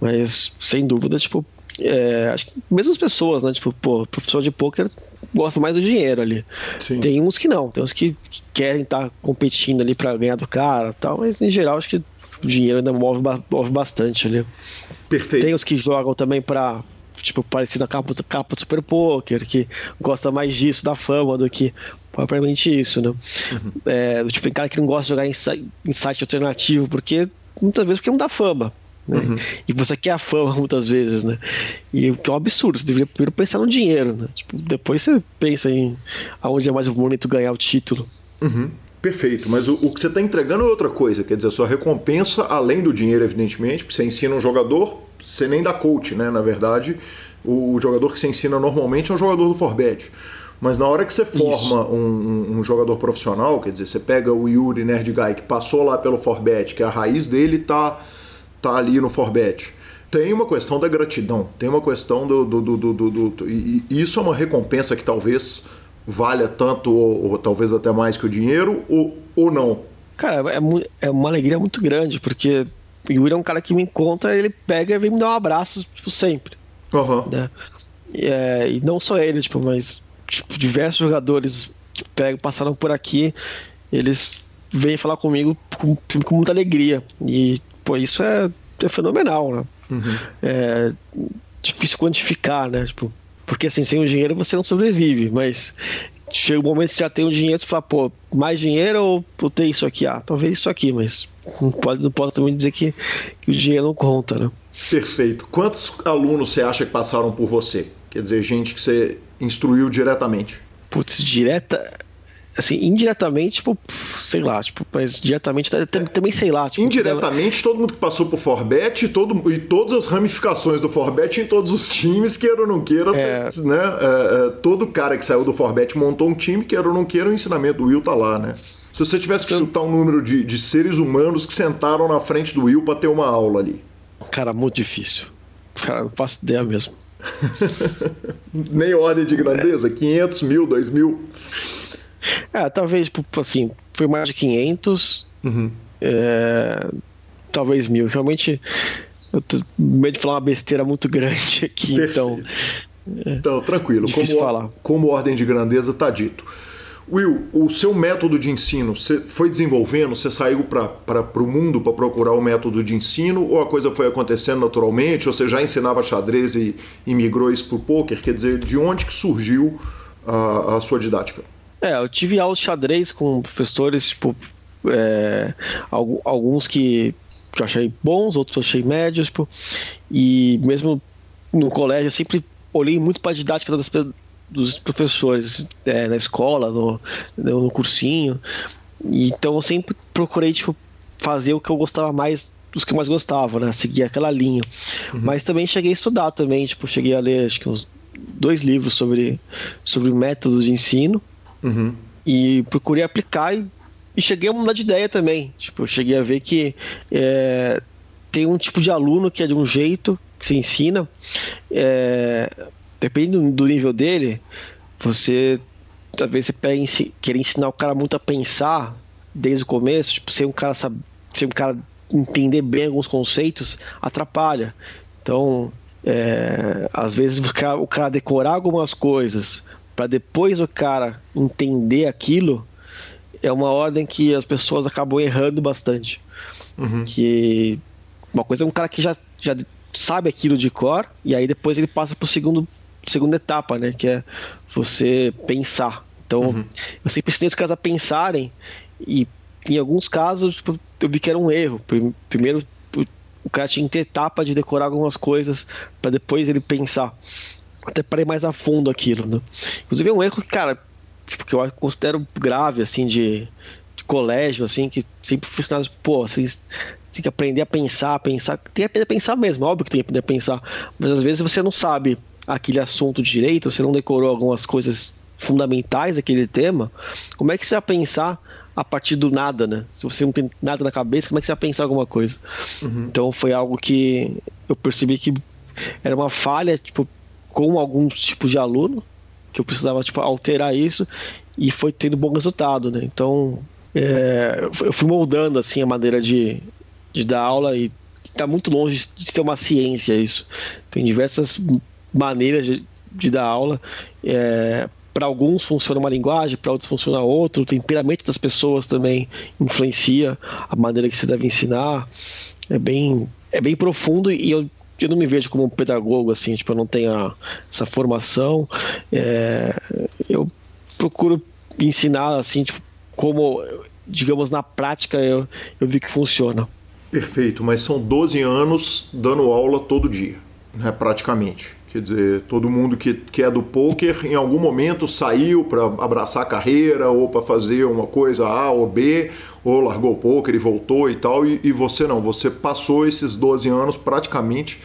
Mas, sem dúvida, tipo, é, acho que mesmo as pessoas, né? Tipo, pô, professor de pôquer gosta mais do dinheiro ali. Sim. Tem uns que não, tem uns que, que querem estar tá competindo ali para ganhar do cara tal, mas em geral acho que o dinheiro ainda move, move bastante ali. Perfeito. Tem os que jogam também para tipo, parecido a capa, capa Super Poker, que gosta mais disso, da fama, do que propriamente isso, né? Uhum. É, tipo, tem cara que não gosta de jogar em, em site alternativo, porque muitas vezes porque não dá fama. Né? Uhum. E você quer a fama muitas vezes, né? E o que é um absurdo, você deveria primeiro pensar no dinheiro, né? Tipo, depois você pensa em aonde é mais bonito ganhar o título. Uhum. Perfeito, mas o, o que você está entregando é outra coisa, quer dizer, a sua recompensa, além do dinheiro, evidentemente, porque você ensina um jogador, você nem dá coach, né? Na verdade, o, jogador que você ensina normalmente é um jogador do Forbet. Mas na hora que você forma um, um, jogador profissional, quer dizer, você pega o Yuri Nerd Guy, que passou lá pelo Forbet, que a raiz dele tá, tá ali no Forbet. Tem uma questão da gratidão, tem uma questão do. do, do, do, do e isso é uma recompensa que talvez valha tanto, ou, ou, talvez até mais que o dinheiro, ou, ou não? Cara, é, é uma alegria muito grande, porque Yuri é um cara que me encontra, ele pega e vem me dar um abraço, tipo, sempre. Uhum. Né? E, é, e não só ele, tipo, mas tipo, diversos jogadores que pegam, passaram por aqui, eles vêm falar comigo com, com muita alegria. E, pô, isso é, é fenomenal, né? Uhum. É difícil quantificar, né? Tipo, porque assim, sem o dinheiro você não sobrevive, mas chega o um momento que já tem o dinheiro, você fala, pô, mais dinheiro ou, ou ter isso aqui? Ah, talvez isso aqui, mas não pode, não pode também dizer que, que o dinheiro não conta, né? Perfeito. Quantos alunos você acha que passaram por você? Quer dizer, gente que você instruiu diretamente. Putz, direta assim, indiretamente, tipo, sei lá, tipo, mas diretamente também sei lá. Tipo, Indiretamente, todo mundo que passou por Forbet todo, e todas as ramificações do Forbet em todos os times, queira ou não queira, é... né? É, é, todo cara que saiu do Forbet montou um time, queira ou não queira, o ensinamento do Will tá lá, né? Se você tivesse que chutar um número de, de seres humanos que sentaram na frente do Will para ter uma aula ali. Cara, muito difícil. Cara, não faço ideia mesmo. Nem ordem de grandeza? É. 500 mil, 2 mil? É, talvez, assim, foi mais de 500. Uhum. É, talvez mil. Realmente, eu tô medo de falar uma besteira muito grande aqui, Perfeito. então. É, então, tranquilo. Como, falar. como ordem de grandeza está dito. Will, o seu método de ensino, você foi desenvolvendo, você saiu para o mundo para procurar o método de ensino, ou a coisa foi acontecendo naturalmente, ou você já ensinava xadrez e, e migrou isso para o poker? Quer dizer, de onde que surgiu a, a sua didática? É, eu tive aula de xadrez com professores, tipo, é, alguns que, que eu achei bons, outros eu achei médios, tipo, e mesmo no colégio eu sempre olhei muito para a didática das, dos professores é, na escola, no, no cursinho. Então eu sempre procurei tipo, fazer o que eu gostava mais, os que eu mais gostava, né? Seguir aquela linha. Uhum. Mas também cheguei a estudar também, tipo, cheguei a ler acho que uns dois livros sobre, sobre métodos de ensino. Uhum. E procurei aplicar e, e, cheguei a mudar de ideia também. Tipo, eu cheguei a ver que é, tem um tipo de aluno que é de um jeito que se ensina. É, depende do nível dele, você talvez você querer ensinar o cara muito a pensar desde o começo, tipo, ser um cara sabe, ser um cara entender bem alguns conceitos, atrapalha. Então, é, às vezes o cara, o cara decorar algumas coisas para depois o cara entender aquilo é uma ordem que as pessoas acabam errando bastante. Uhum. Que uma coisa é um cara que já, já sabe aquilo de cor e aí depois ele passa para segundo segunda etapa, né? Que é você pensar. Então, uhum. eu sempre ensinei os caras a pensarem e em alguns casos tipo, eu vi que era um erro. Primeiro, o cara tinha que ter etapa de decorar algumas coisas para depois ele pensar. Até para ir mais a fundo aquilo, né? Inclusive é um erro que, cara, tipo, que eu considero grave, assim, de, de colégio, assim, que sempre fui ensinado, pô, vocês tem que aprender a pensar, pensar. Tem que aprender a pensar mesmo, óbvio que tem que aprender a pensar. Mas às vezes você não sabe aquele assunto de direito, você não decorou algumas coisas fundamentais daquele tema, como é que você vai pensar a partir do nada, né? Se você não tem nada na cabeça, como é que você vai pensar alguma coisa? Uhum. Então foi algo que eu percebi que era uma falha, tipo, com alguns tipos de aluno, que eu precisava, tipo, alterar isso e foi tendo bom resultado, né? Então é, eu fui moldando, assim, a maneira de, de dar aula e está muito longe de ser uma ciência isso. Tem diversas maneiras de, de dar aula. É, para alguns funciona uma linguagem, para outros funciona outra. O temperamento das pessoas também influencia a maneira que se deve ensinar. É bem, é bem profundo e eu, eu não me vejo como um pedagogo assim, tipo, eu não tenho essa formação. É, eu procuro ensinar assim, tipo, como, digamos, na prática eu, eu vi que funciona. Perfeito, mas são 12 anos dando aula todo dia, né, praticamente. Quer dizer, todo mundo que, que é do poker em algum momento saiu para abraçar a carreira ou para fazer uma coisa A ou B, ou largou o poker e voltou e tal, e, e, você não, você passou esses 12 anos praticamente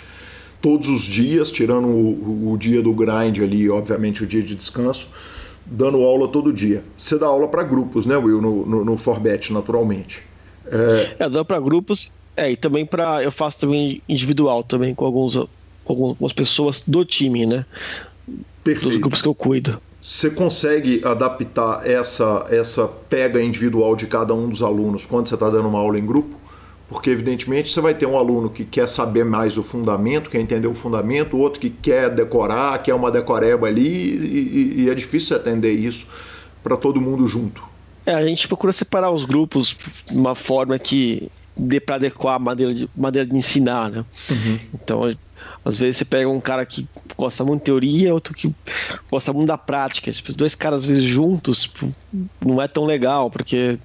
todos os dias, tirando o, o dia do grind ali, obviamente o dia de descanso, dando aula todo dia. Você dá aula para grupos, né, Will, no, no, no Forbet, naturalmente. É, é dá para grupos, é, e também para eu faço também individual também com alguns algumas pessoas do time, né? Perfeito. Dos grupos que eu cuido. Você consegue adaptar essa, essa pega individual de cada um dos alunos quando você está dando uma aula em grupo? Porque, evidentemente, você vai ter um aluno que quer saber mais o fundamento, quer entender o fundamento, outro que quer decorar, quer uma decoreba ali, e, e, é difícil atender isso para todo mundo junto. É, a gente procura separar os grupos de uma forma que dê para adequar a maneira de, maneira de ensinar, né? Uhum. Então, às vezes você pega um cara que gosta muito de teoria, outro que gosta muito da prática. Tipo, dois caras, às vezes, juntos, tipo, não é tão legal, porque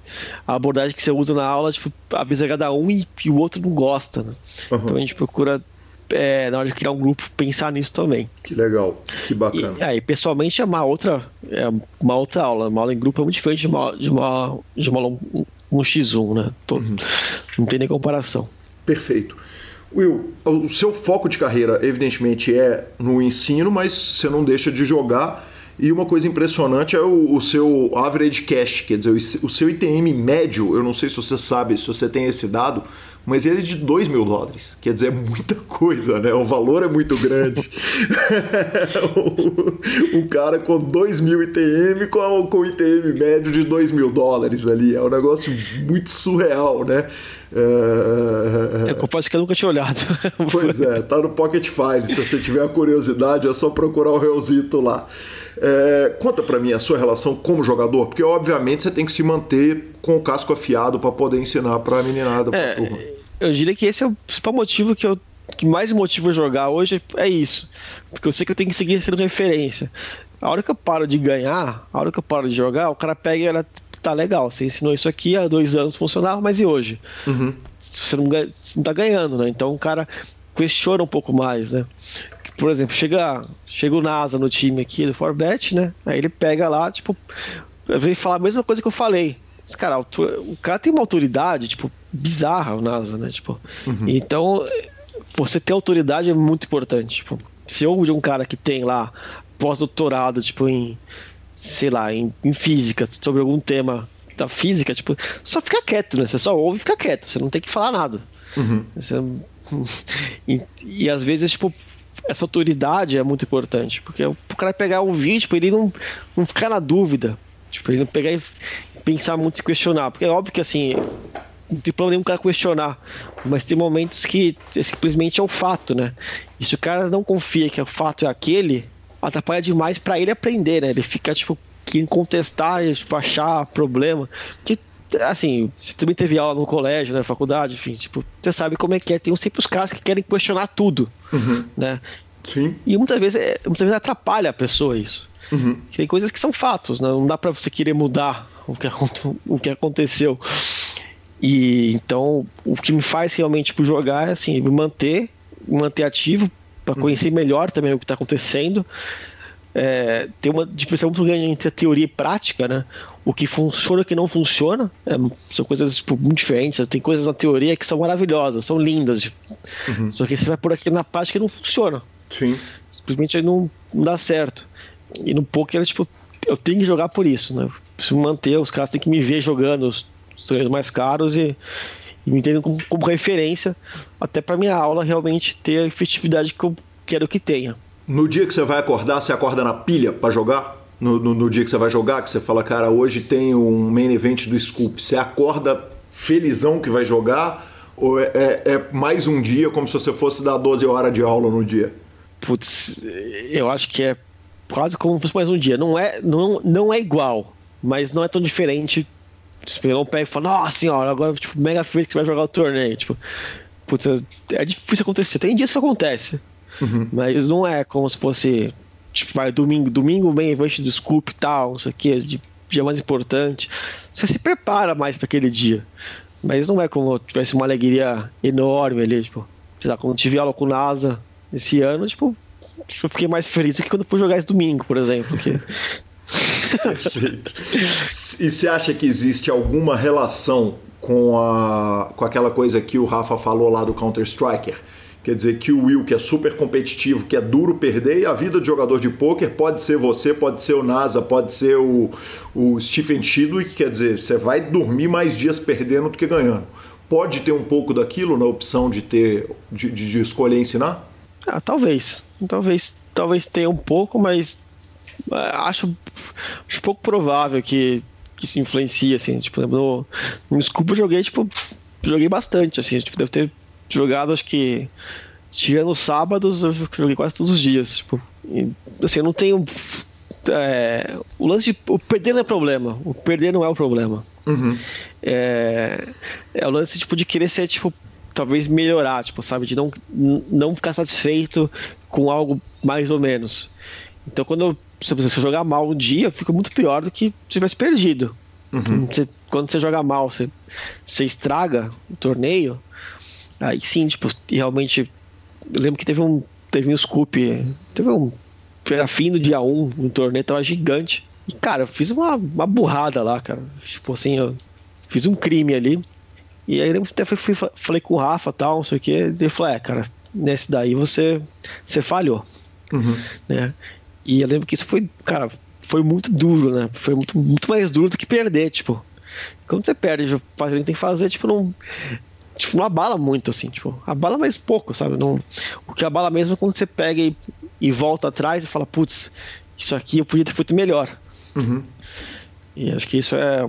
a abordagem que você usa na aula, tipo, avisa cada um e, e o outro não gosta. Né? Uhum. Então a gente procura é, na hora de criar um grupo, pensar nisso também. Que legal, que bacana. E, aí, pessoalmente, é uma outra, é uma outra aula. Uma aula em grupo é muito diferente de uma, de uma, de uma aula um, um X1, né? Uhum. Não tem nem comparação. Perfeito. Will, o seu foco de carreira, evidentemente, é no ensino, mas você não deixa de jogar. E uma coisa impressionante é o, o, seu average cash, quer dizer, o, seu ITM médio, eu não sei se você sabe, se você tem esse dado, mas ele é de 2 mil dólares. Quer dizer, é muita coisa, né? O valor é muito grande. o, o, cara com 2 mil ITM com, com ITM médio de 2 mil dólares ali. É um negócio muito surreal, né? É, eu confesso que eu nunca tinha olhado. Pois é, tá no Pocket Five. Se você tiver curiosidade, é só procurar o Reuzito lá. É, conta para mim a sua relação como jogador, porque obviamente você tem que se manter com o casco afiado para poder ensinar para a meninada. É. Eu diria que esse é o principal motivo que eu que mais motiva jogar hoje é isso. Porque eu sei que eu tenho que seguir sendo referência. A hora que eu paro de ganhar, a hora que eu paro de jogar, o cara pega e ela tá legal, você ensinou isso aqui há dois anos funcionava, mas e hoje? Uhum. Você, não, você não tá ganhando, né? Então o cara questiona um pouco mais, né? Por exemplo, chega, chega o NASA no time aqui do Forbet, né? Aí ele pega lá, tipo, vem falar a mesma coisa que eu falei. Mas, cara, o cara tem uma autoridade, tipo, bizarra, o NASA, né? Tipo, uhum. Então, você ter autoridade é muito importante. Tipo, se eu de um cara que tem lá pós-doutorado, tipo, em sei lá, em, em física, sobre algum tema da física, tipo, só fica quieto, né? Você só ouve e fica quieto, você não tem que falar nada. Uhum. Você, e, e, às vezes, tipo, essa autoridade é muito importante, porque o cara pegar o vídeo, tipo, ele não, não ficar na dúvida, tipo, ele não pegar e pensar muito e questionar, porque é óbvio que assim, não tem problema nenhum o cara questionar. Mas tem momentos que simplesmente é o fato, né? E se o cara não confia que o fato é aquele, atrapalha demais para ele aprender, né? Ele fica, tipo, querendo contestar tipo, achar problema. Que, assim, você também teve aula no colégio, na né, faculdade, enfim, tipo, você sabe como é que é. Tem sempre os caras que querem questionar tudo, uhum. né? Sim. E muitas vezes, é, muitas vezes atrapalha a pessoa isso. Uhum. Tem coisas que são fatos, né? não dá para você querer mudar o que, o que aconteceu. E então o que me faz realmente tipo, jogar é assim, me manter, me manter ativo para uhum. conhecer melhor também o que está acontecendo. É, tem uma diferença muito grande entre a teoria e prática, né? O que funciona e o que não funciona é, são coisas tipo, muito diferentes. Tem coisas na teoria que são maravilhosas, são lindas, tipo, uhum. só que você vai por aqui na prática e não funciona. Sim. Simplesmente não, não dá certo. E no poker, tipo, eu tenho que jogar por isso, né? Preciso manter, os caras têm que me ver jogando os, os torneios mais caros e me terem como, como, referência, até para minha aula realmente ter a efetividade que eu quero que tenha. No dia que você vai acordar, você acorda na pilha para jogar? No, no, no, dia que você vai jogar, que você fala, cara, hoje tem um main event do Scoop, você acorda felizão que vai jogar? Ou é, é, é mais um dia como se você fosse dar 12 horas de aula no dia? Putz, eu acho que é quase como se fosse mais um dia. Não é, não, não é igual, mas não é tão diferente. Se pegar um pé e falar, nossa senhora, agora tipo, mega feliz que você vai jogar o torneio. Tipo, putz, é difícil acontecer. Tem dias que acontece, uhum. mas não é como se fosse, tipo, vai domingo, domingo vem evento do Scoop e tal, não sei o que, de dia mais importante. Você se prepara mais para aquele dia. Mas não é como tivesse uma alegria enorme ali, tipo, sei lá, quando tive aula com o NASA esse ano, tipo, eu fiquei mais feliz do que quando fui jogar esse domingo, por exemplo. Que... Perfeito. E você acha que existe alguma relação com, a, com aquela coisa que o Rafa falou lá do Counter-Striker? Quer dizer que o Will, que é super competitivo, que é duro perder, e a vida de jogador de pôquer pode ser você, pode ser o NASA, pode ser o, o Stephen Chidwick, quer dizer, você vai dormir mais dias perdendo do que ganhando. Pode ter um pouco daquilo na opção de ter de, de, de escolher ensinar? Ah, talvez. Talvez, talvez tenha um pouco, mas acho, acho pouco provável que, que isso influencie, assim. Tipo, no, no Scoop eu joguei, tipo, joguei bastante, assim. Tipo, devo ter jogado, acho que. Tirando os sábados, eu joguei quase todos os dias. Tipo, e, assim, eu não tenho. É, o lance de. O perder não é problema. O perder não é o problema. Uhum. É, é o lance tipo, de querer ser tipo, talvez melhorar, tipo, sabe? De não, não ficar satisfeito com algo mais ou menos. Então, quando se você jogar mal um dia, fica muito pior do que se tivesse perdido. Uhum. Você, quando você joga mal, você, você estraga o torneio, aí sim, tipo, realmente. Eu lembro que teve um. Teve um scoop. Teve um. Era fim do dia 1, um torneio tava gigante. E, cara, eu fiz uma, uma burrada lá, cara. Tipo assim, eu fiz um crime ali. E aí eu até fui, fui, falei com o Rafa tal, não sei o que. Ele falou: é, cara, nesse daí você, você falhou. Uhum. Né? E eu lembro que isso foi, cara, foi muito duro, né? Foi muito, muito mais duro do que perder, tipo. Quando você perde, fazer tem que fazer, tipo, não. Tipo, não abala muito, assim, tipo, abala mais pouco, sabe? Não, o que abala mesmo é quando você pega e, e volta atrás e fala, putz, isso aqui eu podia ter feito melhor. Uhum. E acho que isso é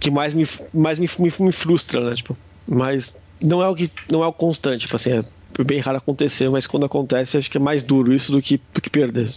que mais me, mais me, me, me, frustra, né? Tipo, mas não é o que não é o constante, tipo assim, é bem raro acontecer, mas quando acontece acho que é mais duro isso do que, do que perder,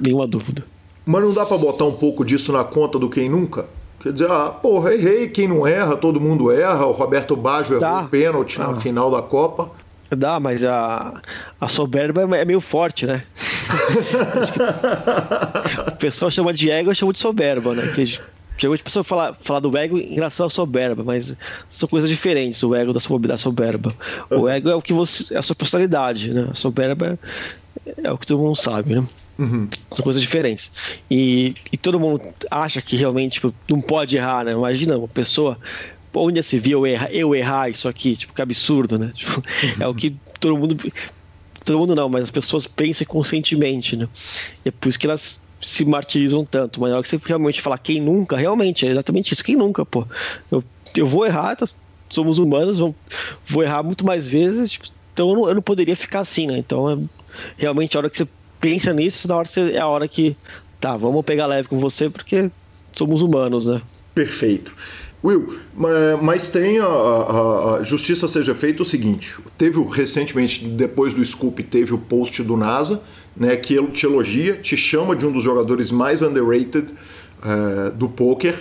nenhuma dúvida. Mas não dá para botar um pouco disso na conta do quem nunca? Quer dizer, ah, porra, errei, quem não erra, todo mundo erra, o Roberto Baggio errou o pênalti na ah. final da Copa. Dá, mas a, a soberba é meio forte, né? o pessoal chama de ego, eu chamo de soberba, né? Que Chegou de pessoa falar, falar do ego em relação à soberba, mas são coisas diferentes, o ego da, da soberba. O ego é o que você. é a sua personalidade, né? A soberba é, é o que todo mundo sabe, né? Uhum. São coisas diferentes. E, e todo mundo acha que realmente tipo, não pode errar, né? Imagina uma pessoa. Onde se viu eu errar, eu errar isso aqui? Tipo, que absurdo, né? Tipo, uhum. É o que todo mundo. Todo mundo não, mas as pessoas pensam conscientemente, né? E é por isso que elas se martirizam tanto. Mas na hora que você realmente falar quem nunca, realmente, é exatamente isso. Quem nunca, pô? Eu, eu vou errar, tá? somos humanos, vou, vou errar muito mais vezes, tipo, então eu não, eu não, poderia ficar assim, né? Então, é, realmente, a hora que você pensa nisso, na hora você, é a hora que, tá, vamos pegar leve com você, porque somos humanos, né? Perfeito. Will, mas tem a, a, a, justiça seja feita o seguinte: teve recentemente, depois do Scoop, teve o post do NASA, né, que te elogia, te chama de um dos jogadores mais underrated uh, do poker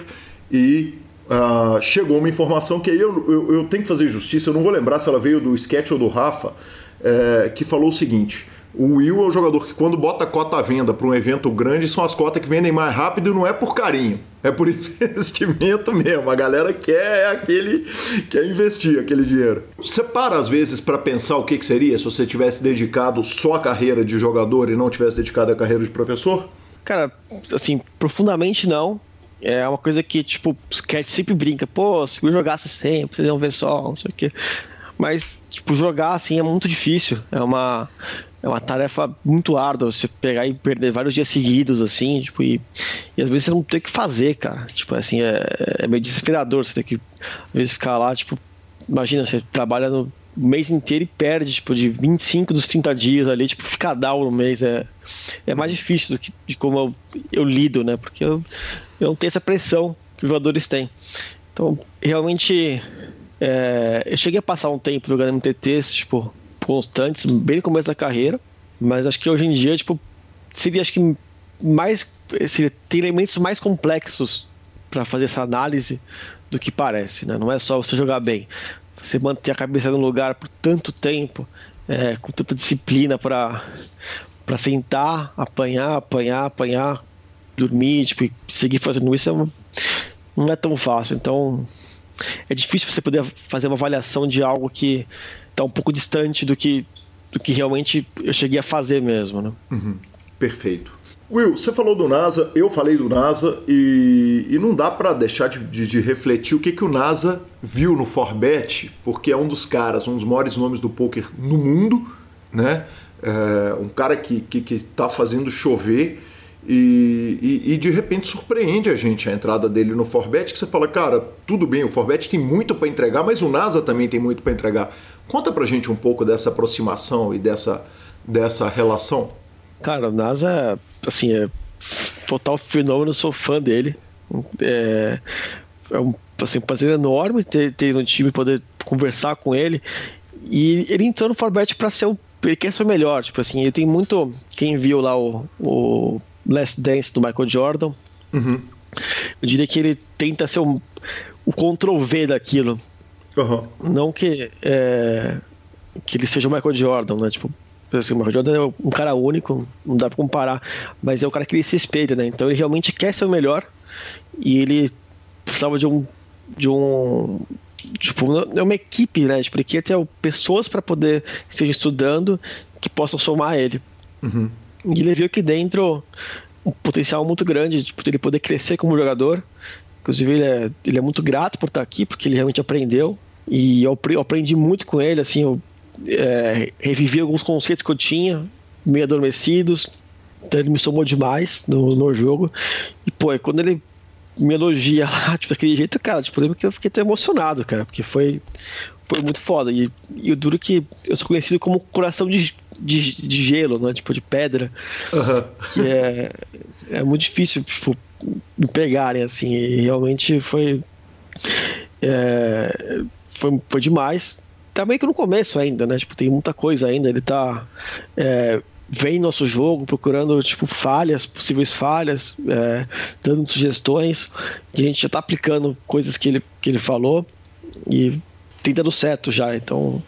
e uh, chegou uma informação que eu, eu, eu, tenho que fazer justiça. Eu não vou lembrar se ela veio do sketch ou do Rafa, uh, que falou o seguinte: o Will é o jogador que, quando bota cota à venda para um evento grande, são as cotas que vendem mais rápido e não é por carinho, é por investimento mesmo. A galera quer aquele quer investir aquele dinheiro. Você para às vezes para pensar o que, que seria se você tivesse dedicado só a carreira de jogador e não tivesse dedicado a carreira de professor? Cara, assim, profundamente não. É uma coisa que, tipo, o sketch sempre brinca. Pô, se eu jogasse sempre, vocês iam ver só, não sei o quê. Mas, tipo, jogar assim é muito difícil. É uma é uma tarefa muito árdua você pegar e perder vários dias seguidos, assim, tipo, e, e às vezes você não tem o que fazer, cara. Tipo, assim, é, é meio desesperador você ter que, às vezes, ficar lá, tipo, imagina, você trabalha no mês inteiro e perde, tipo, de 25 dos 30 dias ali, tipo, ficar down no mês é, é mais difícil do que de como eu, eu lido, né? Porque eu, eu não tenho essa pressão que os jogadores têm. Então, realmente, é, eu cheguei a passar um tempo jogando MTTs, tipo, constantes, bem no começo da carreira, mas acho que hoje em dia, tipo, seria acho que mais seria, tem elementos mais complexos para fazer essa análise do que parece, né? Não é só você jogar bem, você manter a cabeça no lugar por tanto tempo, é, com tanta disciplina para para sentar, apanhar, apanhar, apanhar, dormir, tipo, seguir fazendo isso é não é tão fácil. Então, é difícil você poder fazer uma avaliação de algo que está um pouco distante do que, do que realmente eu cheguei a fazer mesmo. Né? Uhum. Perfeito. Will, você falou do NASA, eu falei do NASA e, e não dá para deixar de, de, de, refletir o que, que o NASA viu no Forbet, porque é um dos caras, um dos maiores nomes do poker no mundo, né? É, um cara que, que, que tá fazendo chover e, e, e, de repente surpreende a gente a entrada dele no Forbet, que você fala, cara, tudo bem, o Forbet tem muito para entregar, mas o NASA também tem muito para entregar. Conta pra gente um pouco dessa aproximação e dessa, dessa relação. Cara, o NASA, assim, é total fenômeno, sou fã dele. É, é um, assim, um prazer enorme ter, ter no time, poder conversar com ele. E ele entrou no Forbet para ser o. Ele quer ser o melhor. Tipo assim, ele tem muito. Quem viu lá o, o Last Dance do Michael Jordan. Uhum. Eu diria que ele tenta ser um, o Ctrl V daquilo. Uhum. Não que, é, que ele seja o Michael Jordan, né? Tipo, assim, o Michael Jordan é um cara único, não dá pra comparar. Mas é o cara que ele se espelha, né? Então ele realmente quer ser o melhor e ele precisava de um. De um tipo, é uma equipe, né? Tipo, ele quer ter pessoas para poder que estejam estudando que possam somar ele. Uhum. E ele viu aqui dentro um potencial muito grande tipo, ele poder crescer como jogador. Inclusive, ele é, ele é muito grato por estar aqui, porque ele realmente aprendeu. E eu, eu aprendi muito com ele, assim, eu é, revivi alguns conceitos que eu tinha, meio adormecidos. Então ele me somou demais no, no jogo. E, pô, quando ele me elogia lá, tipo, daquele jeito, cara, tipo, lembro que eu fiquei até emocionado, cara, porque foi, foi muito foda. E, e o duro que eu sou conhecido como coração de, de, de gelo, né? Tipo, de pedra. Uhum. Que é, é muito difícil, tipo, pegarem, assim. E realmente foi. É, foi, foi demais. Tá meio que no começo ainda, né? Tipo, tem muita coisa ainda. Ele tá. É, vem nosso jogo procurando tipo falhas, possíveis falhas, é, dando sugestões. E a gente já tá aplicando coisas que ele, que ele falou e tem dado certo já. Então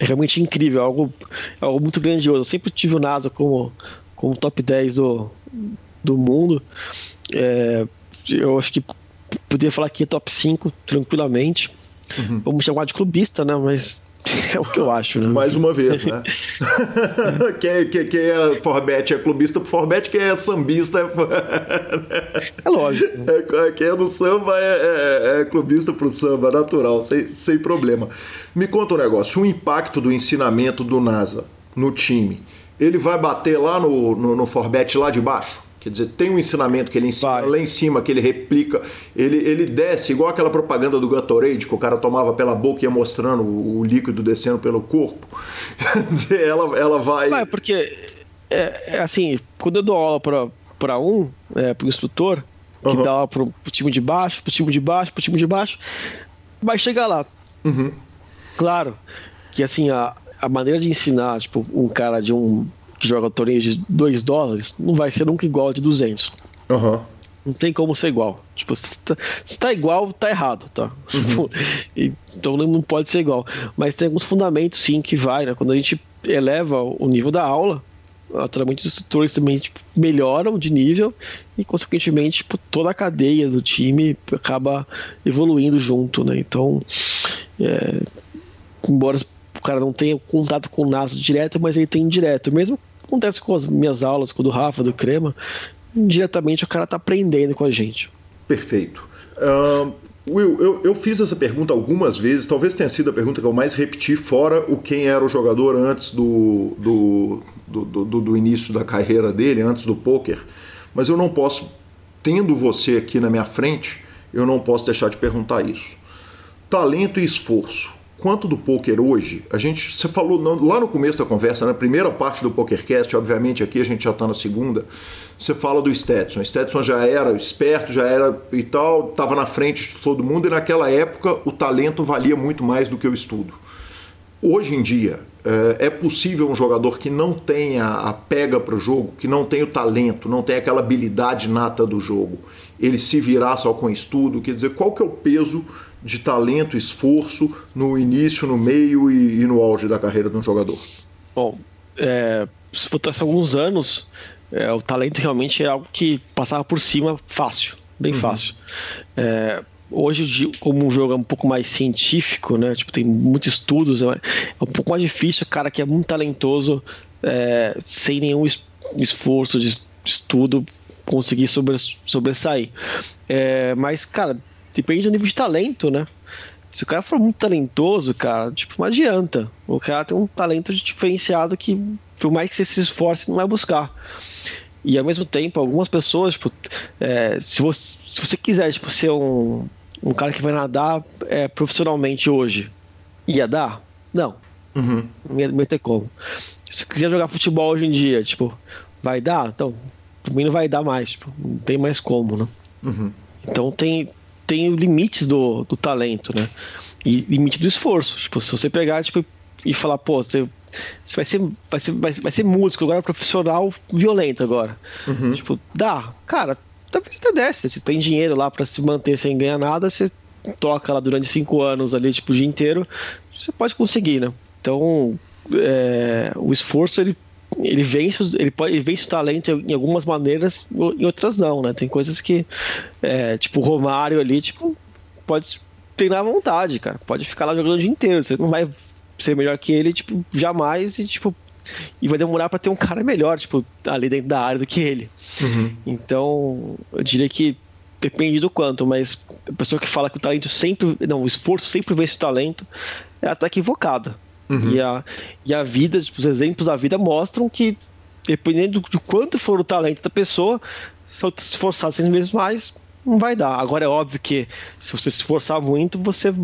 é realmente incrível, é algo, é algo muito grandioso. Eu sempre tive o NASA como, como top 10 do, do mundo. É, eu acho que poderia falar que é top 5 tranquilamente. Uhum. Vamos chamar de clubista, né? Mas é o que eu acho, né? Mais uma vez, né? quem, quem, quem, é Forbet é clubista por Forbet, quem é sambista é. é lógico. É, quem é do samba é, é, é clubista pro samba, natural, sem, sem problema. Me conta um negócio: o impacto do ensinamento do NASA no time, ele vai bater lá no, no, no Forbet lá de baixo? Quer dizer, tem um ensinamento que ele ensina Vai. lá em cima, que ele replica, ele, ele desce, igual aquela propaganda do Gatorade, que o cara tomava pela boca e ia mostrando o, o líquido descendo pelo corpo. Quer dizer, ela, ela vai. Vai, porque, é, é assim, quando eu dou aula para um, é, para o instrutor, que uhum. dá pro, pro time de baixo, pro time de baixo, pro time de baixo, vai chegar lá. Uhum. Claro que assim, a, a maneira de ensinar, tipo, um cara de um que joga torneio de 2 dólares não vai ser nunca igual a de 200. Uhum. Não tem como ser igual. Tipo, se tá, se tá igual, tá errado, tá? Uhum. então não pode ser igual. Mas tem alguns fundamentos, sim, que vai, né? Quando a gente eleva o nível da aula, naturalmente os instrutores também tipo, melhoram de nível e, consequentemente, tipo, toda a cadeia do time acaba evoluindo junto, né? Então, é, embora o cara não tenha contato com o NAS direto, mas ele tem direto. Mesmo acontece com as minhas aulas, com o do Rafa, do Crema, diretamente o cara tá aprendendo com a gente. Perfeito. Uh, Will, eu, eu, fiz essa pergunta algumas vezes, talvez tenha sido a pergunta que eu mais repeti, fora o quem era o jogador antes do, do, do, do, do início da carreira dele, antes do poker. Mas eu não posso, tendo você aqui na minha frente, eu não posso deixar de perguntar isso. Talento e esforço quanto do poker hoje, a gente, você falou lá no começo da conversa, na primeira parte do PokerCast, obviamente aqui a gente já está na segunda, você fala do Stetson. O Stetson já era esperto, já era e tal, estava na frente de todo mundo e naquela época o talento valia muito mais do que o estudo. Hoje em dia, é, é possível um jogador que não tenha a pega para o jogo, que não tenha o talento, não tenha aquela habilidade nata do jogo, ele se virar só com estudo? Quer dizer, qual que é o peso de talento, esforço no início, no meio e, e no auge da carreira de um jogador? Bom, é, se botasse alguns anos, é, o talento realmente é algo que passava por cima fácil, bem uhum. fácil. É, hoje, como um jogo é um pouco mais científico, né? Tipo, tem muitos estudos, é, um pouco mais difícil o cara que é muito talentoso, é, sem nenhum esforço de estudo, conseguir sobre, sobressair. É, mas, cara, depende do nível de talento, né? Se o cara for muito talentoso, cara, tipo, não adianta. O cara tem um talento diferenciado que, por mais que você se esforce, não vai buscar. E ao mesmo tempo, algumas pessoas, tipo, é, se, você, se você quiser, tipo, ser um, um cara que vai nadar é, profissionalmente hoje, ia dar? Não. Uhum. Não, ia, não ia ter como. Se quiser jogar futebol hoje em dia, tipo, vai dar? Então, pra mim não vai dar mais, tipo, não tem mais como, né? Uhum. Então tem, tem limites do, do talento, né? E limite do esforço. Tipo, se você pegar tipo, e falar, pô, você, você vai, ser, vai, ser, vai, vai ser músico agora, profissional violento agora. Uhum. Tipo, dá. Cara, talvez até desce. Se tem dinheiro lá para se manter sem ganhar nada, você toca lá durante cinco anos ali, tipo, o dia inteiro, você pode conseguir, né? Então, é, o esforço, ele ele vence, ele pode, ele vence o talento em algumas maneiras, em outras não, né? Tem coisas que, é, tipo, o Romário ali, tipo, pode treinar à vontade, cara. Pode ficar lá jogando o dia inteiro. Você não vai ser melhor que ele, tipo, jamais, e, tipo, e vai demorar para ter um cara melhor, tipo, ali dentro da área do que ele. Uhum. Então, eu diria que depende do quanto, mas a pessoa que fala que o talento sempre, não, o esforço sempre vence o talento, é até equivocada. Uhum. E, a, e a vida, tipo, os exemplos da vida mostram que, dependendo de quanto for o talento da pessoa, se eu se esforçar 100 vezes mais, não vai dar. Agora é óbvio que se você se esforçar muito, você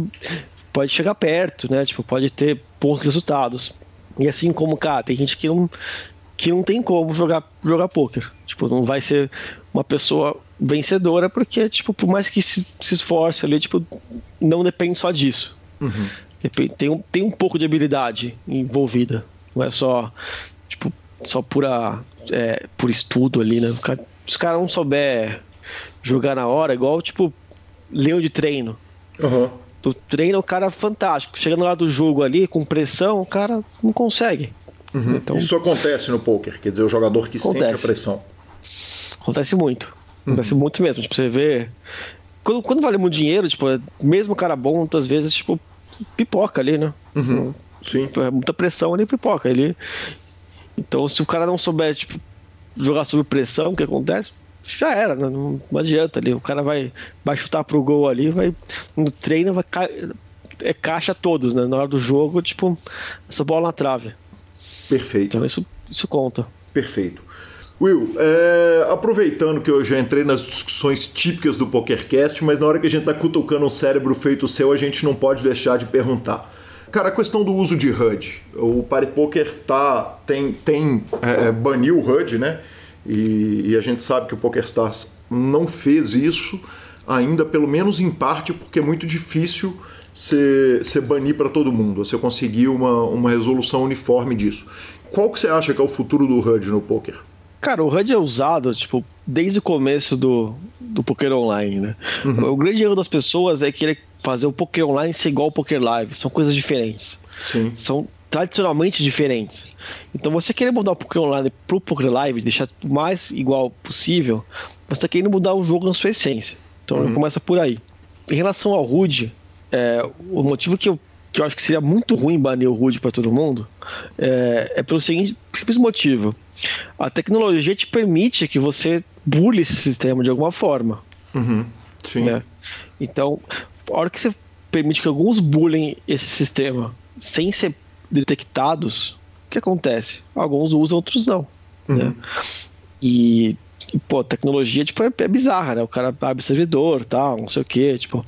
pode chegar perto, né? Tipo, pode ter bons resultados. E assim como, cara, tem gente que não, que não tem como jogar, jogar poker. Tipo, não vai ser uma pessoa vencedora, porque, tipo, por mais que se, se esforce ali, tipo, não depende só disso. Uhum. Tem um, tem um pouco de habilidade envolvida. Não é só, tipo, só pura, é, por estudo ali, né? Se os caras não souber jogar na hora, igual, tipo, leão de treino. Uhum. Tu treina o cara é fantástico. Chegando lá do jogo ali, com pressão, o cara não consegue. Uhum. Então, Isso acontece no poker, quer dizer, o jogador que acontece. sente a pressão. Acontece muito. Uhum. Acontece muito mesmo. Tipo, você vê. Quando, quando vale muito dinheiro, tipo, mesmo o cara bom, muitas vezes, tipo, pipoca ali, né? Uhum. Sim. É muita pressão ali, pipoca. Ele... Então, se o cara não souber, tipo, jogar sob pressão, o que acontece? Já era, né? não, não, adianta ali. O cara vai, vai chutar pro gol ali, vai. No treino vai ca... é caixa todos, né? Na hora do jogo, tipo, essa bola na trave. Perfeito. Então isso, isso conta. Perfeito. Will, é, aproveitando que eu já entrei nas discussões típicas do PokerCast, mas na hora que a gente está cutucando um cérebro feito seu, a gente não pode deixar de perguntar. Cara, a questão do uso de HUD. O Party Poker tá, tem, tem é, é, baniu o HUD, né? E, e, a gente sabe que o PokerStars não fez isso ainda, pelo menos em parte, porque é muito difícil você, banir para todo mundo, você conseguir uma, uma resolução uniforme disso. Qual que você acha que é o futuro do HUD no poker? Cara, o HUD é usado, tipo, desde o começo do, do poker online, né? Uhum. O grande erro das pessoas é querer fazer o poker online ser igual ao poker live. São coisas diferentes. Sim. São tradicionalmente diferentes. Então você querer mudar o poker online pro poker live, deixar o mais igual possível, você está querendo mudar o jogo na sua essência. Então uhum. começa por aí. Em relação ao HUD, é, o motivo que eu, que eu acho que seria muito ruim banir o HUD para todo mundo é, é pelo seguinte simples motivo. A tecnologia te permite que você burle esse sistema de alguma forma. Uhum. Sim. Né? Então, a hora que você permite que alguns bullying esse sistema sem ser detectados, o que acontece? Alguns usam, outros não. Uhum. Né? E, pô, tecnologia tipo, é, é, bizarra, né? O cara abre servidor, tal, não sei o quê, tipo.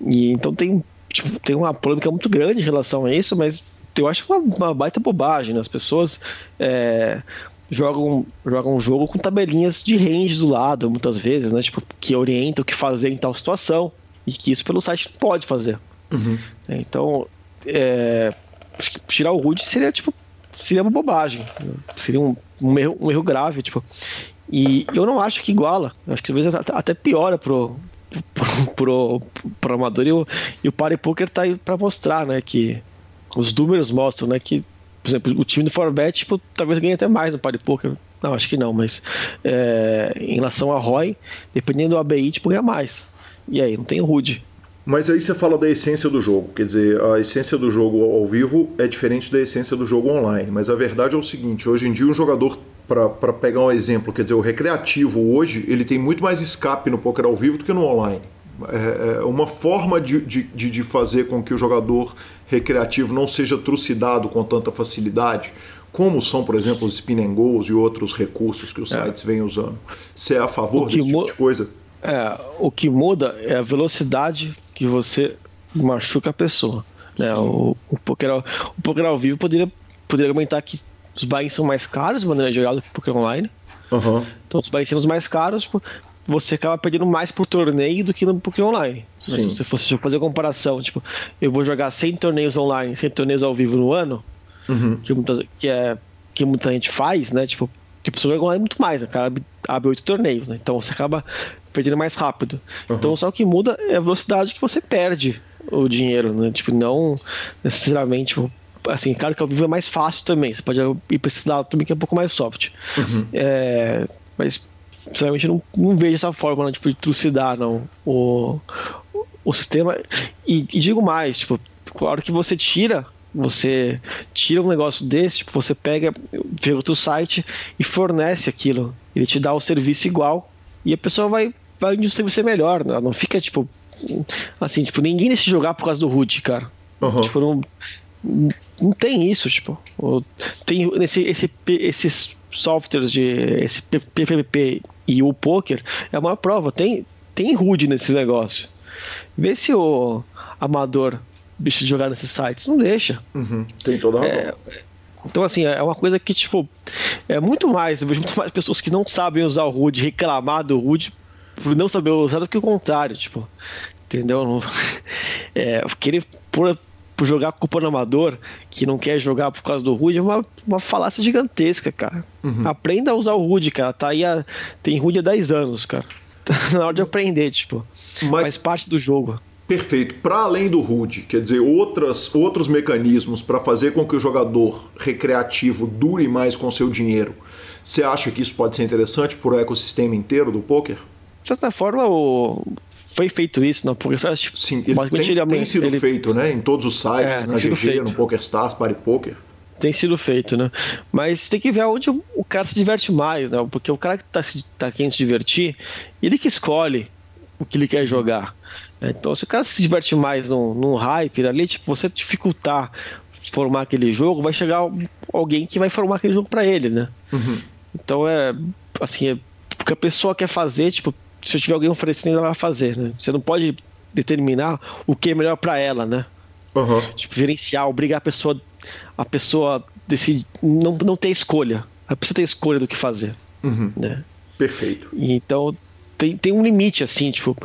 E, então tem, tipo, tem uma polêmica muito grande em relação a isso, mas eu acho uma, uma baita bobagem, né? As pessoas é, jogam, jogam um jogo com tabelinhas de range do lado, muitas vezes, né? Tipo, que orientam o que fazer em tal situação. E que isso pelo site pode fazer. Uhum. Então, é, tirar o root seria tipo seria uma bobagem, seria um, um, erro, um erro grave, tipo. E eu não acho que iguala, eu acho que às vezes até piora pro, pro, pro, pro amador e o, e o Party Poker tá aí para mostrar, né, que os números mostram, né, que por exemplo, o time do Forbet, tipo, talvez ganhe até mais no Party Poker. Não, acho que não, mas é, em relação a ROI, dependendo do ABI, tipo, ganha mais. E aí, não tem rude. Mas aí você fala da essência do jogo, quer dizer, a essência do jogo ao vivo é diferente da essência do jogo online. Mas a verdade é o seguinte: hoje em dia, um jogador, para pegar um exemplo, quer dizer, o recreativo hoje, ele tem muito mais escape no poker ao vivo do que no online. É, é uma forma de, de, de fazer com que o jogador recreativo não seja trucidado com tanta facilidade, como são, por exemplo, os spin and goals e outros recursos que os é. sites vêm usando. Você é a favor desse tipo de coisa? É, o que muda é a velocidade que você machuca a pessoa. Né? O, o, poker, ao, o poker ao vivo poderia, poderia aumentar que os buy são mais caros de maneira geral do que o poker online. Uhum. Então, os buy sendo mais caros, você acaba perdendo mais por torneio do que no poker online. Mas se você fosse fazer a comparação, tipo, eu vou jogar 100 torneios online, 100 torneios ao vivo no ano, uhum. que, muitas, que, é, que muita gente faz, né? Tipo, que a pessoa joga online muito mais, né? O cara abre, 8 torneios, né? Então você acaba perdendo mais rápido. Uhum. Então só o que muda é a velocidade que você perde o dinheiro, né? Tipo, não necessariamente. Tipo, assim, claro que ao vivo é mais fácil também. Você pode ir para esse lado também que é um pouco mais soft. Uhum. É, mas sinceramente não, não vejo essa forma né, tipo, de trucidar não, o, o sistema. E, e digo mais, tipo, claro que você tira você tira um negócio desse, tipo, você pega, vê outro site e fornece aquilo. Ele te dá o serviço igual e a pessoa vai, vai onde o serviço melhor. Né? Não fica, tipo, assim, tipo, ninguém deixa de jogar por causa do root, cara. Uhum. Tipo, não, não tem isso, tipo. Tem esse, esse, esses softwares de esse PPP e o poker é uma prova. Tem, tem HUD nesse negócio. Vê se o amador deixa de jogar nesses sites. Não deixa. Uhum. Tem toda a razão. É, então, assim, é uma coisa que, tipo, é muito mais. Eu vejo muito mais pessoas que não sabem usar o HUD, reclamar do HUD por não saber usar do que o contrário, tipo. Entendeu? É, querer por jogar culpa no amador que não quer jogar por causa do HUD é uma, uma falácia gigantesca, cara. Uhum. Aprenda a usar o HUD, cara. Tá aí a, tem HUD há 10 anos, cara. Tá na hora de aprender, tipo. Mas... Faz parte do jogo. Perfeito. Para além do HUD, quer dizer, outras, outros mecanismos para fazer com que o jogador recreativo dure mais com seu dinheiro. Você acha que isso pode ser interessante para o ecossistema inteiro do poker? De certa forma, o... foi feito isso no PokerStars. Tipo, Sim, ele tem, ele, tem sido ele... feito, né? Em todos os sites, é, na GG, feito. no PokerStars, PariPoker. Tem sido feito, né? Mas tem que ver onde o cara se diverte mais, né? Porque o cara que está tá querendo se divertir, ele que escolhe o que ele quer jogar. Então, se o cara se diverte mais num, num hype ali, tipo, você dificultar formar aquele jogo, vai chegar alguém que vai formar aquele jogo para ele, né? Uhum. Então é assim, é, o que a pessoa quer fazer, tipo, se eu tiver alguém oferecendo, ela vai fazer, né? Você não pode determinar o que é melhor para ela, né? Uhum. Tipo, gerenciar, obrigar a pessoa a pessoa decidir, não, não ter escolha. Ela precisa ter escolha do que fazer, uhum. né? Perfeito. E então tem, tem um limite, assim, tipo,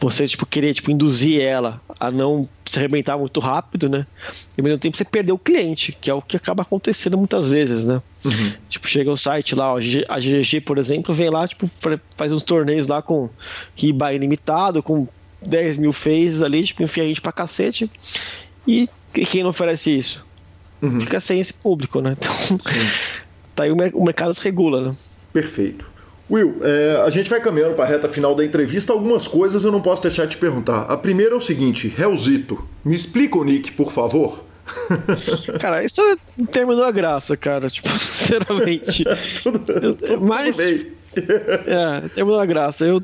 você, tipo, querer, tipo, induzir ela a não se arrebentar muito rápido, né? E ao mesmo tempo você perder o cliente, que é o que acaba acontecendo muitas vezes, né? Uhum. Tipo, chega o site lá, ó, a GG, por exemplo, vem lá, tipo, faz uns torneios lá com riba ilimitado, com 10 mil phases ali, tipo, enfia a gente pra cacete. E, quem não oferece isso? Uhum. Fica sem esse público, né? Então, Sim. tá aí o, o mercado se regula, né? Perfeito. Will, é, a gente vai caminhando para a reta final da entrevista. Algumas coisas eu não posso deixar de te perguntar. A primeira é o seguinte: Helzito, me explica o nick, por favor. Cara, isso não terminou a graça, cara. Tipo, sinceramente. tudo, tudo, Mas. Tudo bem. é, terminou a graça. Eu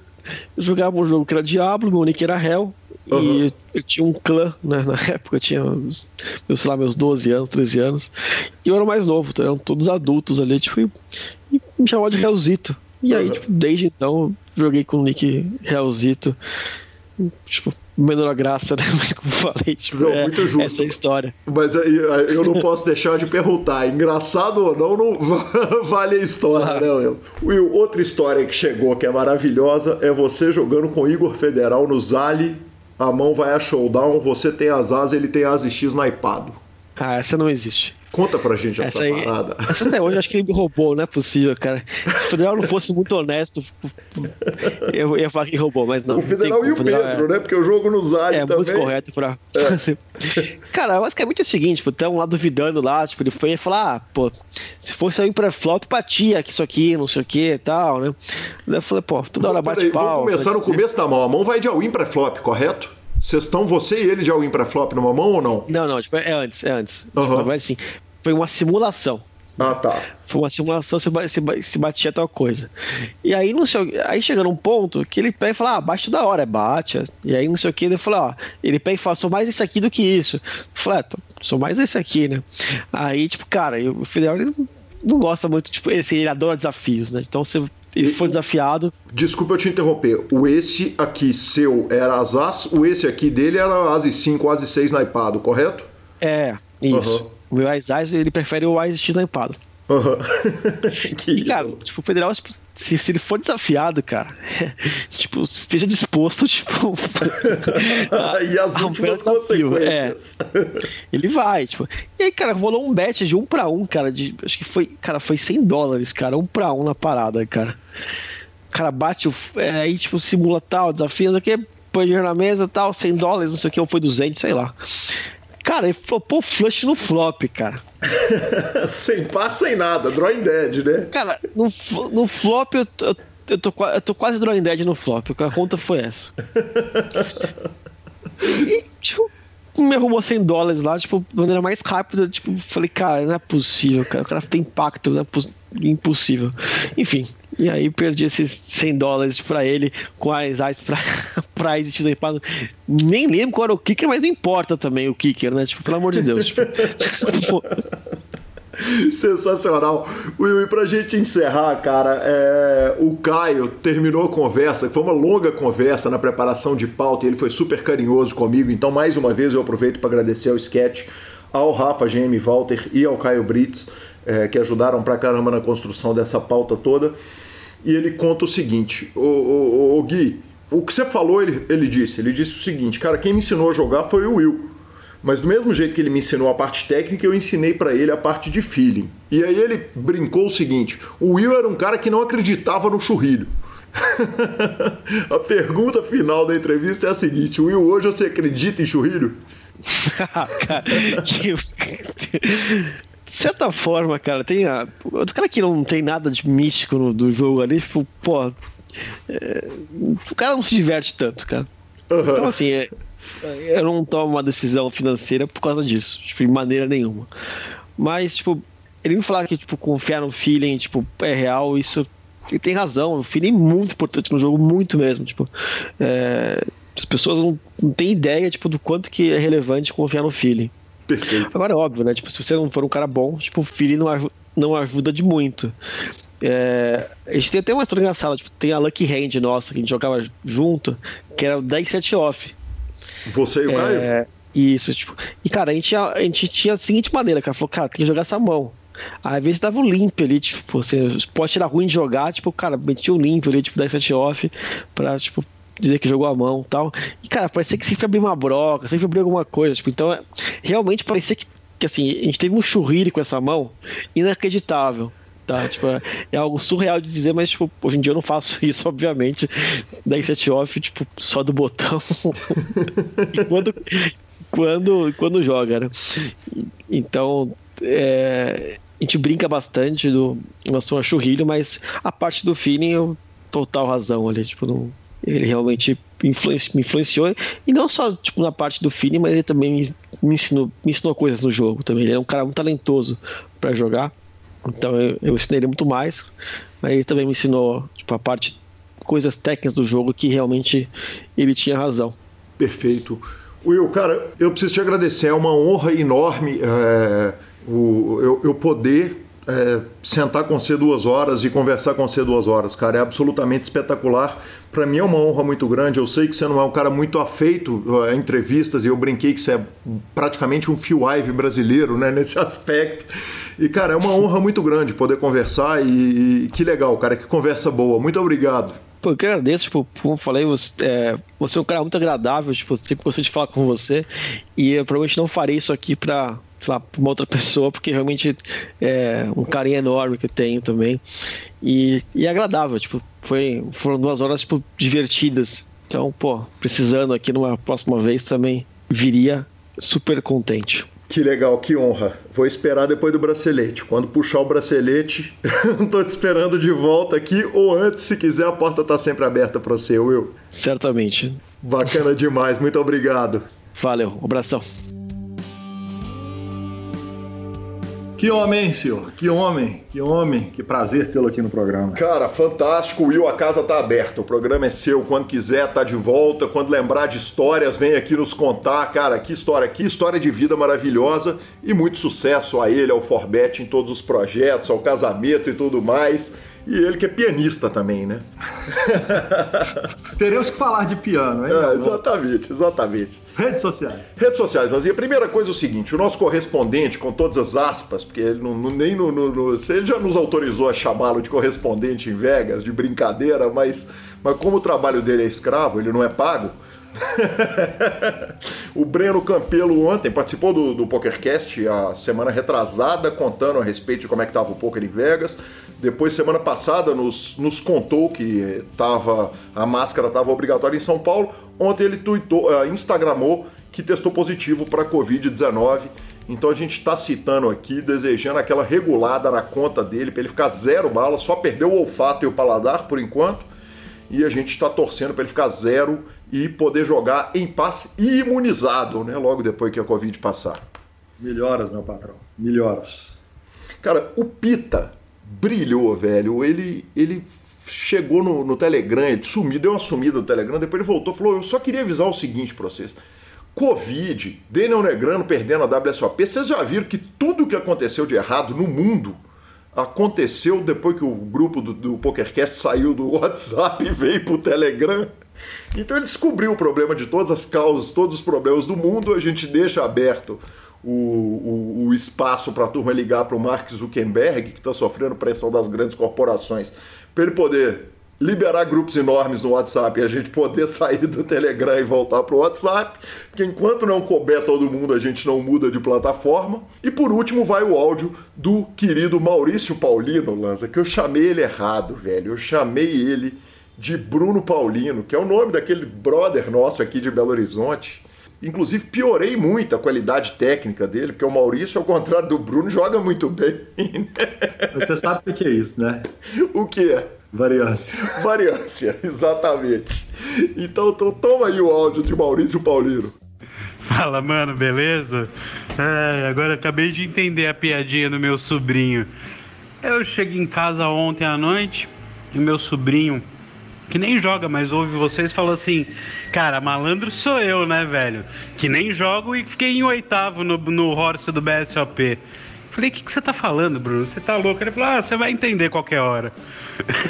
jogava um jogo que era Diablo, meu nick era Hell. Uhum. E eu tinha um clã, né? Na época eu tinha, meus, sei lá, meus 12 anos, 13 anos. E eu era o mais novo, eram todos adultos ali, tipo, e, e me chamava de Hellzito. E aí, tipo, desde então, joguei com o Nick Realzito. Tipo, menor graça, né? Mas como falei, tipo, não, é, muito justo. essa é história. Mas eu não posso deixar de perguntar, engraçado ou não, não vale a história, ah. né, Will? Will, outra história que chegou que é maravilhosa é você jogando com Igor Federal no Zali, a mão vai a showdown, você tem as asas, ele tem as X naipado. Ah, essa não existe. Conta pra gente essa, essa aí, parada. Essa até hoje acho que ele me roubou, não é possível, cara. Se o Federal não fosse muito honesto, eu ia falar que roubou, mas não. O Federal e o Pedro, é... né? Porque o jogo no Zari é, também. É muito correto pra. É. cara, basicamente é o seguinte, tipo, tem um lá duvidando lá, tipo, ele foi falar, ah, pô, se fosse eu pra flop, batia que isso aqui, não sei o que e tal, né? Daí eu falei, pô, toda hora bate pau. Vamos começar no começo da mão. A mão vai de all-in pra flop, correto? Vocês estão, você e ele, de all-in pra flop numa mão ou não? Não, não, tipo, é antes, é antes. Uhum. Tipo, mas assim, foi uma simulação. Ah, tá. Foi uma simulação, se, se, se batia tal coisa. E aí, não sei, aí chega num ponto que ele pega e fala, ah, bate da hora, é bate. E aí, não sei o que, ele fala, ó, ele pega e fala, sou mais esse aqui do que isso. Eu falei, ah, sou mais esse aqui, né? Aí, tipo, cara, o Fidel não, gosta muito, tipo, ele, assim, ele adora desafios, né? Então, você ele foi desafiado. Desculpa eu te interromper. O esse aqui seu era as as, o esse aqui dele era as 5, as 6 naipado, correto? É, isso. Uhum. O meu Ice Ice, ele prefere o Ice X lampado. Uhum. e, cara, tipo, o federal, se, se ele for desafiado, cara, tipo, esteja disposto, tipo. a, e as últimas consequências. É. Ele vai, tipo. E aí, cara, rolou um bet de um pra um, cara. De, acho que foi, cara, foi 100 dólares, cara, um pra um na parada, cara. O cara bate o. É, aí, tipo, simula tal, desafio, não sei o que, põe dinheiro na mesa tal, 100 dólares, não sei o que, ou foi 200, sei lá. Cara, ele flopou flush no flop, cara. sem par, sem nada. Drawing dead, né? Cara, no, no flop eu, eu, eu, tô, eu tô quase drawing dead no flop. A conta foi essa. e, tipo, me arrumou 100 dólares lá, tipo, de maneira mais rápida. Tipo, falei, cara, não é possível, cara. O cara tem impacto, não é impossível. Enfim, e aí perdi esses 100 dólares pra ele com as pra, pra Ice X-Hypado. Nem lembro qual era o kicker, mas não importa também o kicker, né? Tipo, pelo amor de Deus. Tipo, Sensacional. Will, e pra gente encerrar, cara, é... o Caio terminou a conversa, foi uma longa conversa na preparação de pauta e ele foi super carinhoso comigo, então mais uma vez eu aproveito para agradecer ao Sketch, ao Rafa GM Walter e ao Caio Brits, é, que ajudaram pra caramba na construção dessa pauta toda e ele conta o seguinte: o, o, o Gui, o que você falou, ele, ele disse. Ele disse o seguinte, cara, quem me ensinou a jogar foi o Will. Mas do mesmo jeito que ele me ensinou a parte técnica, eu ensinei para ele a parte de feeling. E aí ele brincou o seguinte: o Will era um cara que não acreditava no churrilho. a pergunta final da entrevista é a seguinte: Will, hoje você acredita em churrilho? que de certa forma, cara, tem a. O cara que não tem nada de místico no, do jogo ali, tipo, pô. É, o cara não se diverte tanto, cara. Uhum. Então, assim, é, eu não tomo uma decisão financeira por causa disso, tipo, de maneira nenhuma. Mas, tipo, ele me falar que, tipo, confiar no feeling, tipo, é real, isso. Ele tem razão, o feeling é muito importante no jogo, muito mesmo. Tipo, é, as pessoas não, não têm ideia, tipo, do quanto que é relevante confiar no feeling. Perfeito. Agora é óbvio, né? Tipo, se você não for um cara bom, tipo, o feeling não, aj não ajuda de muito. É, a gente tem até uma história engraçada, tipo, tem a Lucky Hand nossa, que a gente jogava junto, que era o 10 set off. Você e o é, Caio? Isso, tipo. E, cara, a gente, a gente tinha a seguinte maneira, cara, falou, cara, tem que jogar essa mão. Às vezes dava um limpo ali, tipo, você pode tirar ruim de jogar, tipo, cara, metia um limpo ali, tipo, 10 set off, pra, tipo, dizer que jogou a mão tal. E, cara, parecia que sempre abria uma broca, sempre abria alguma coisa, tipo, então, é, realmente parecia que, que, assim, a gente teve um churrire com essa mão inacreditável. Tá, tipo, é, é algo surreal de dizer, mas tipo, hoje em dia eu não faço isso, obviamente. 10 set off, tipo, só do botão. quando, quando, quando joga, né? Então, é, a gente brinca bastante do nosso churrilho, mas a parte do feeling eu total razão ali, tipo, não, ele realmente influenci, me influenciou e não só tipo na parte do feeling, mas ele também me, me, ensinou, me ensinou coisas no jogo também. Ele é um cara muito talentoso para jogar, então eu, eu ensinei ele muito mais, mas ele também me ensinou tipo a parte coisas técnicas do jogo que realmente ele tinha razão. Perfeito. Will, cara, eu preciso te agradecer. É uma honra enorme é, o, eu, eu poder é, sentar com você duas horas e conversar com você duas horas, cara. É absolutamente espetacular. Para mim é uma honra muito grande. Eu sei que você não é um cara muito afeito a entrevistas e eu brinquei que você é praticamente um Phil Ive brasileiro, né, nesse aspecto. E, cara, é uma honra muito grande poder conversar e, e que legal, cara. Que conversa boa. Muito obrigado. Pô, eu que agradeço, tipo, como eu falei, você é, você é um cara muito agradável, tipo, sempre gostei de falar com você. E eu provavelmente não farei isso aqui pra, sei lá, pra uma outra pessoa, porque realmente é um carinho enorme que eu tenho também. E, e é agradável, tipo, foi, foram duas horas, tipo, divertidas. Então, pô, precisando aqui numa próxima vez também viria super contente. Que legal, que honra. Vou esperar depois do bracelete. Quando puxar o bracelete, tô te esperando de volta aqui ou antes, se quiser, a porta tá sempre aberta para você, Will. Certamente. Bacana demais, muito obrigado. Valeu, um abração. Que homem, senhor? Que homem, que homem. Que prazer tê-lo aqui no programa. Cara, fantástico, Will. A casa tá aberta. O programa é seu. Quando quiser, tá de volta. Quando lembrar de histórias, vem aqui nos contar. Cara, que história, que história de vida maravilhosa. E muito sucesso a ele, ao Forbet, em todos os projetos, ao casamento e tudo mais. E ele que é pianista também, né? Teremos que falar de piano, hein? É, exatamente, exatamente. Redes sociais. Redes sociais, Nazinha. A primeira coisa é o seguinte: o nosso correspondente, com todas as aspas, porque ele não, nem no, no, no, Ele já nos autorizou a chamá-lo de correspondente em Vegas, de brincadeira, mas, mas como o trabalho dele é escravo, ele não é pago. o Breno Campelo ontem participou do, do PokerCast a semana retrasada, contando a respeito de como é que estava o poker em Vegas. Depois, semana passada, nos, nos contou que tava, a máscara estava obrigatória em São Paulo. Ontem ele tweetou, uh, instagramou que testou positivo para Covid-19. Então a gente está citando aqui, desejando aquela regulada na conta dele, para ele ficar zero bala, só perdeu o olfato e o paladar por enquanto. E a gente está torcendo para ele ficar zero e poder jogar em paz e imunizado, né? Logo depois que a Covid passar. Melhoras, meu patrão. Melhoras. Cara, o Pita brilhou, velho. Ele, ele chegou no, no Telegram, ele sumiu, deu uma sumida no Telegram, depois ele voltou falou: Eu só queria avisar o seguinte pra vocês. Covid, Daniel Negrano perdendo a WSOP, vocês já viram que tudo que aconteceu de errado no mundo aconteceu depois que o grupo do, do PokerCast saiu do WhatsApp e veio pro Telegram? Então ele descobriu o problema de todas as causas, todos os problemas do mundo, a gente deixa aberto o, o, o espaço para a turma ligar para o Mark Zuckerberg, que está sofrendo pressão das grandes corporações, para ele poder liberar grupos enormes no WhatsApp e a gente poder sair do Telegram e voltar para o WhatsApp, porque enquanto não couber todo mundo, a gente não muda de plataforma. E por último vai o áudio do querido Maurício Paulino, Lanza, que eu chamei ele errado, velho. Eu chamei ele de Bruno Paulino, que é o nome daquele brother nosso aqui de Belo Horizonte. Inclusive, piorei muito a qualidade técnica dele, porque o Maurício, ao contrário do Bruno, joga muito bem. Você sabe o que é isso, né? O que é? Variância. Variância, exatamente. Então, então toma aí o áudio de Maurício Paulino. Fala, mano, beleza? É, agora acabei de entender a piadinha do meu sobrinho. Eu cheguei em casa ontem à noite e meu sobrinho que nem joga, mas ouve vocês falou assim: Cara, malandro sou eu, né, velho? Que nem jogo e fiquei em oitavo no, no Horse do BSOP. Falei, o que, que você tá falando, Bruno? Você tá louco? Ele falou, ah, você vai entender qualquer hora.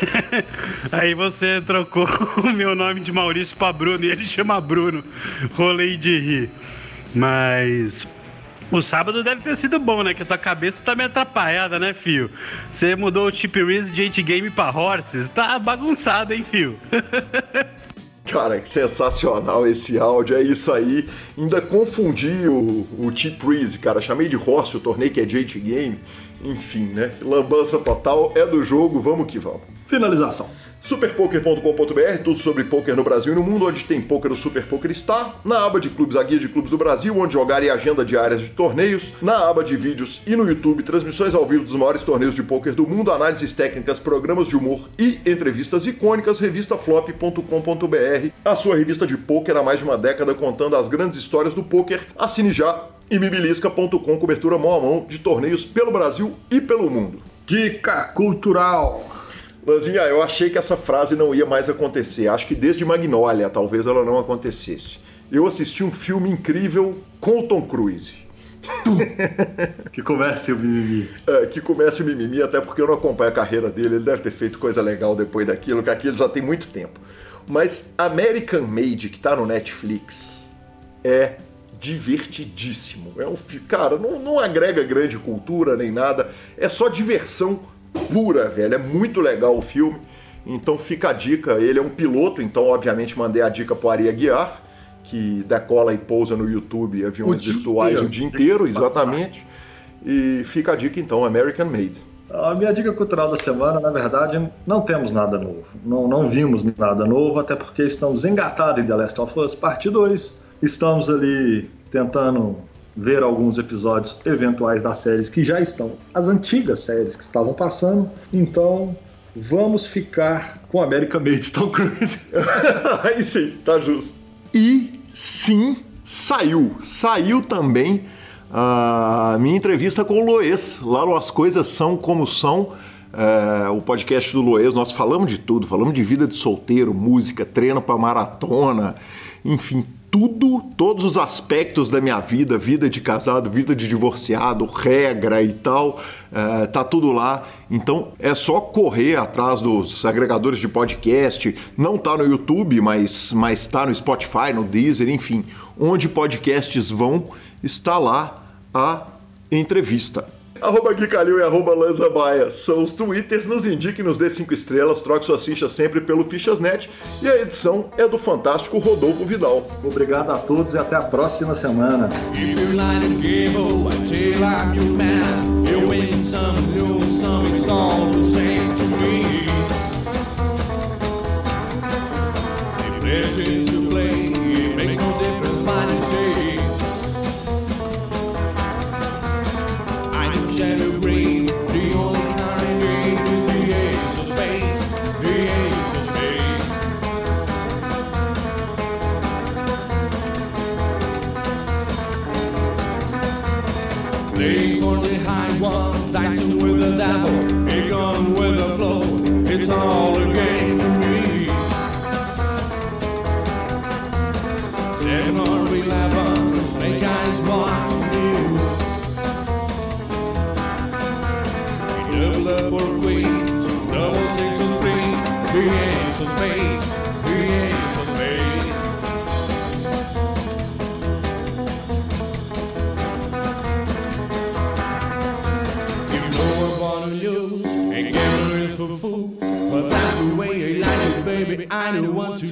Aí você trocou o meu nome de Maurício pra Bruno e ele chama Bruno. Rolei de rir. Mas O sábado deve ter sido bom, né? Que a tua cabeça tá meio atrapalhada, né, fio? Você mudou o Chip Reese de 8 Game pra Horses. Tá bagunçado, hein, fio? Cara, que sensacional esse áudio, é isso aí. Ainda confundi o, o Chip Reese, cara. Chamei de Horse o torneio que é J Game. Enfim, né? Lambança total, é do jogo, vamos que vamos. Finalização. Superpoker.com.br, tudo sobre poker no Brasil e no mundo, onde tem poker, o Super Poker está. Na aba de clubes, a guia de clubes do Brasil, onde jogar e agenda diárias de torneios. Na aba de vídeos e no YouTube, transmissões ao vivo dos maiores torneios de poker do mundo, análises técnicas, programas de humor e entrevistas icônicas. Revista Flop.com.br, a sua revista de poker há mais de uma década contando as grandes histórias do poker. Assine já e mibilisca.com, cobertura mão a mão de torneios pelo Brasil e pelo mundo. Dica cultural. Lanzinha, eu achei que essa frase não ia mais acontecer. Acho que desde Magnolia talvez ela não acontecesse. Eu assisti um filme incrível com o Tom Cruise. que comece o mimimi. É, que comece o mimimi, até porque eu não acompanho a carreira dele. Ele deve ter feito coisa legal depois daquilo, que aquilo já tem muito tempo. Mas American Made, que tá no Netflix, é divertidíssimo. É um cara, não, não agrega grande cultura nem nada, é só diversão pura, velho. É muito legal o filme. Então fica a dica. Ele é um piloto, então obviamente mandei a dica pro Ari Aguiar, que decola e pousa no YouTube aviões o virtuais dia o dia inteiro, exatamente. E fica a dica então, American Made. A minha dica cultural da semana, na verdade, não temos nada novo. Não, não vimos nada novo, até porque estamos engatados em The Last of Us Parte 2. Estamos ali tentando ver alguns episódios eventuais das séries que já estão, as antigas séries que estavam passando. Então, vamos ficar com América Made Tom Cruise. Aí sim, tá justo. E sim, saiu. Saiu também a minha entrevista com o Loês. Lá no As Coisas São Como São. É, o podcast do Loês, nós falamos de tudo, falamos de vida de solteiro, música, treino para maratona, enfim, tudo, todos os aspectos da minha vida, vida de casado, vida de divorciado, regra e tal, é, tá tudo lá. Então é só correr atrás dos agregadores de podcast. Não tá no YouTube, mas, mas tá no Spotify, no Deezer, enfim, onde podcasts vão, está lá a entrevista. Arroba Gui Calil e arroba Lanza Baia são os twitters, nos indique e nos dê 5 estrelas, troque suas fichas sempre pelo Fichasnet e a edição é do fantástico Rodolfo Vidal. Obrigado a todos e até a próxima semana. I don't want to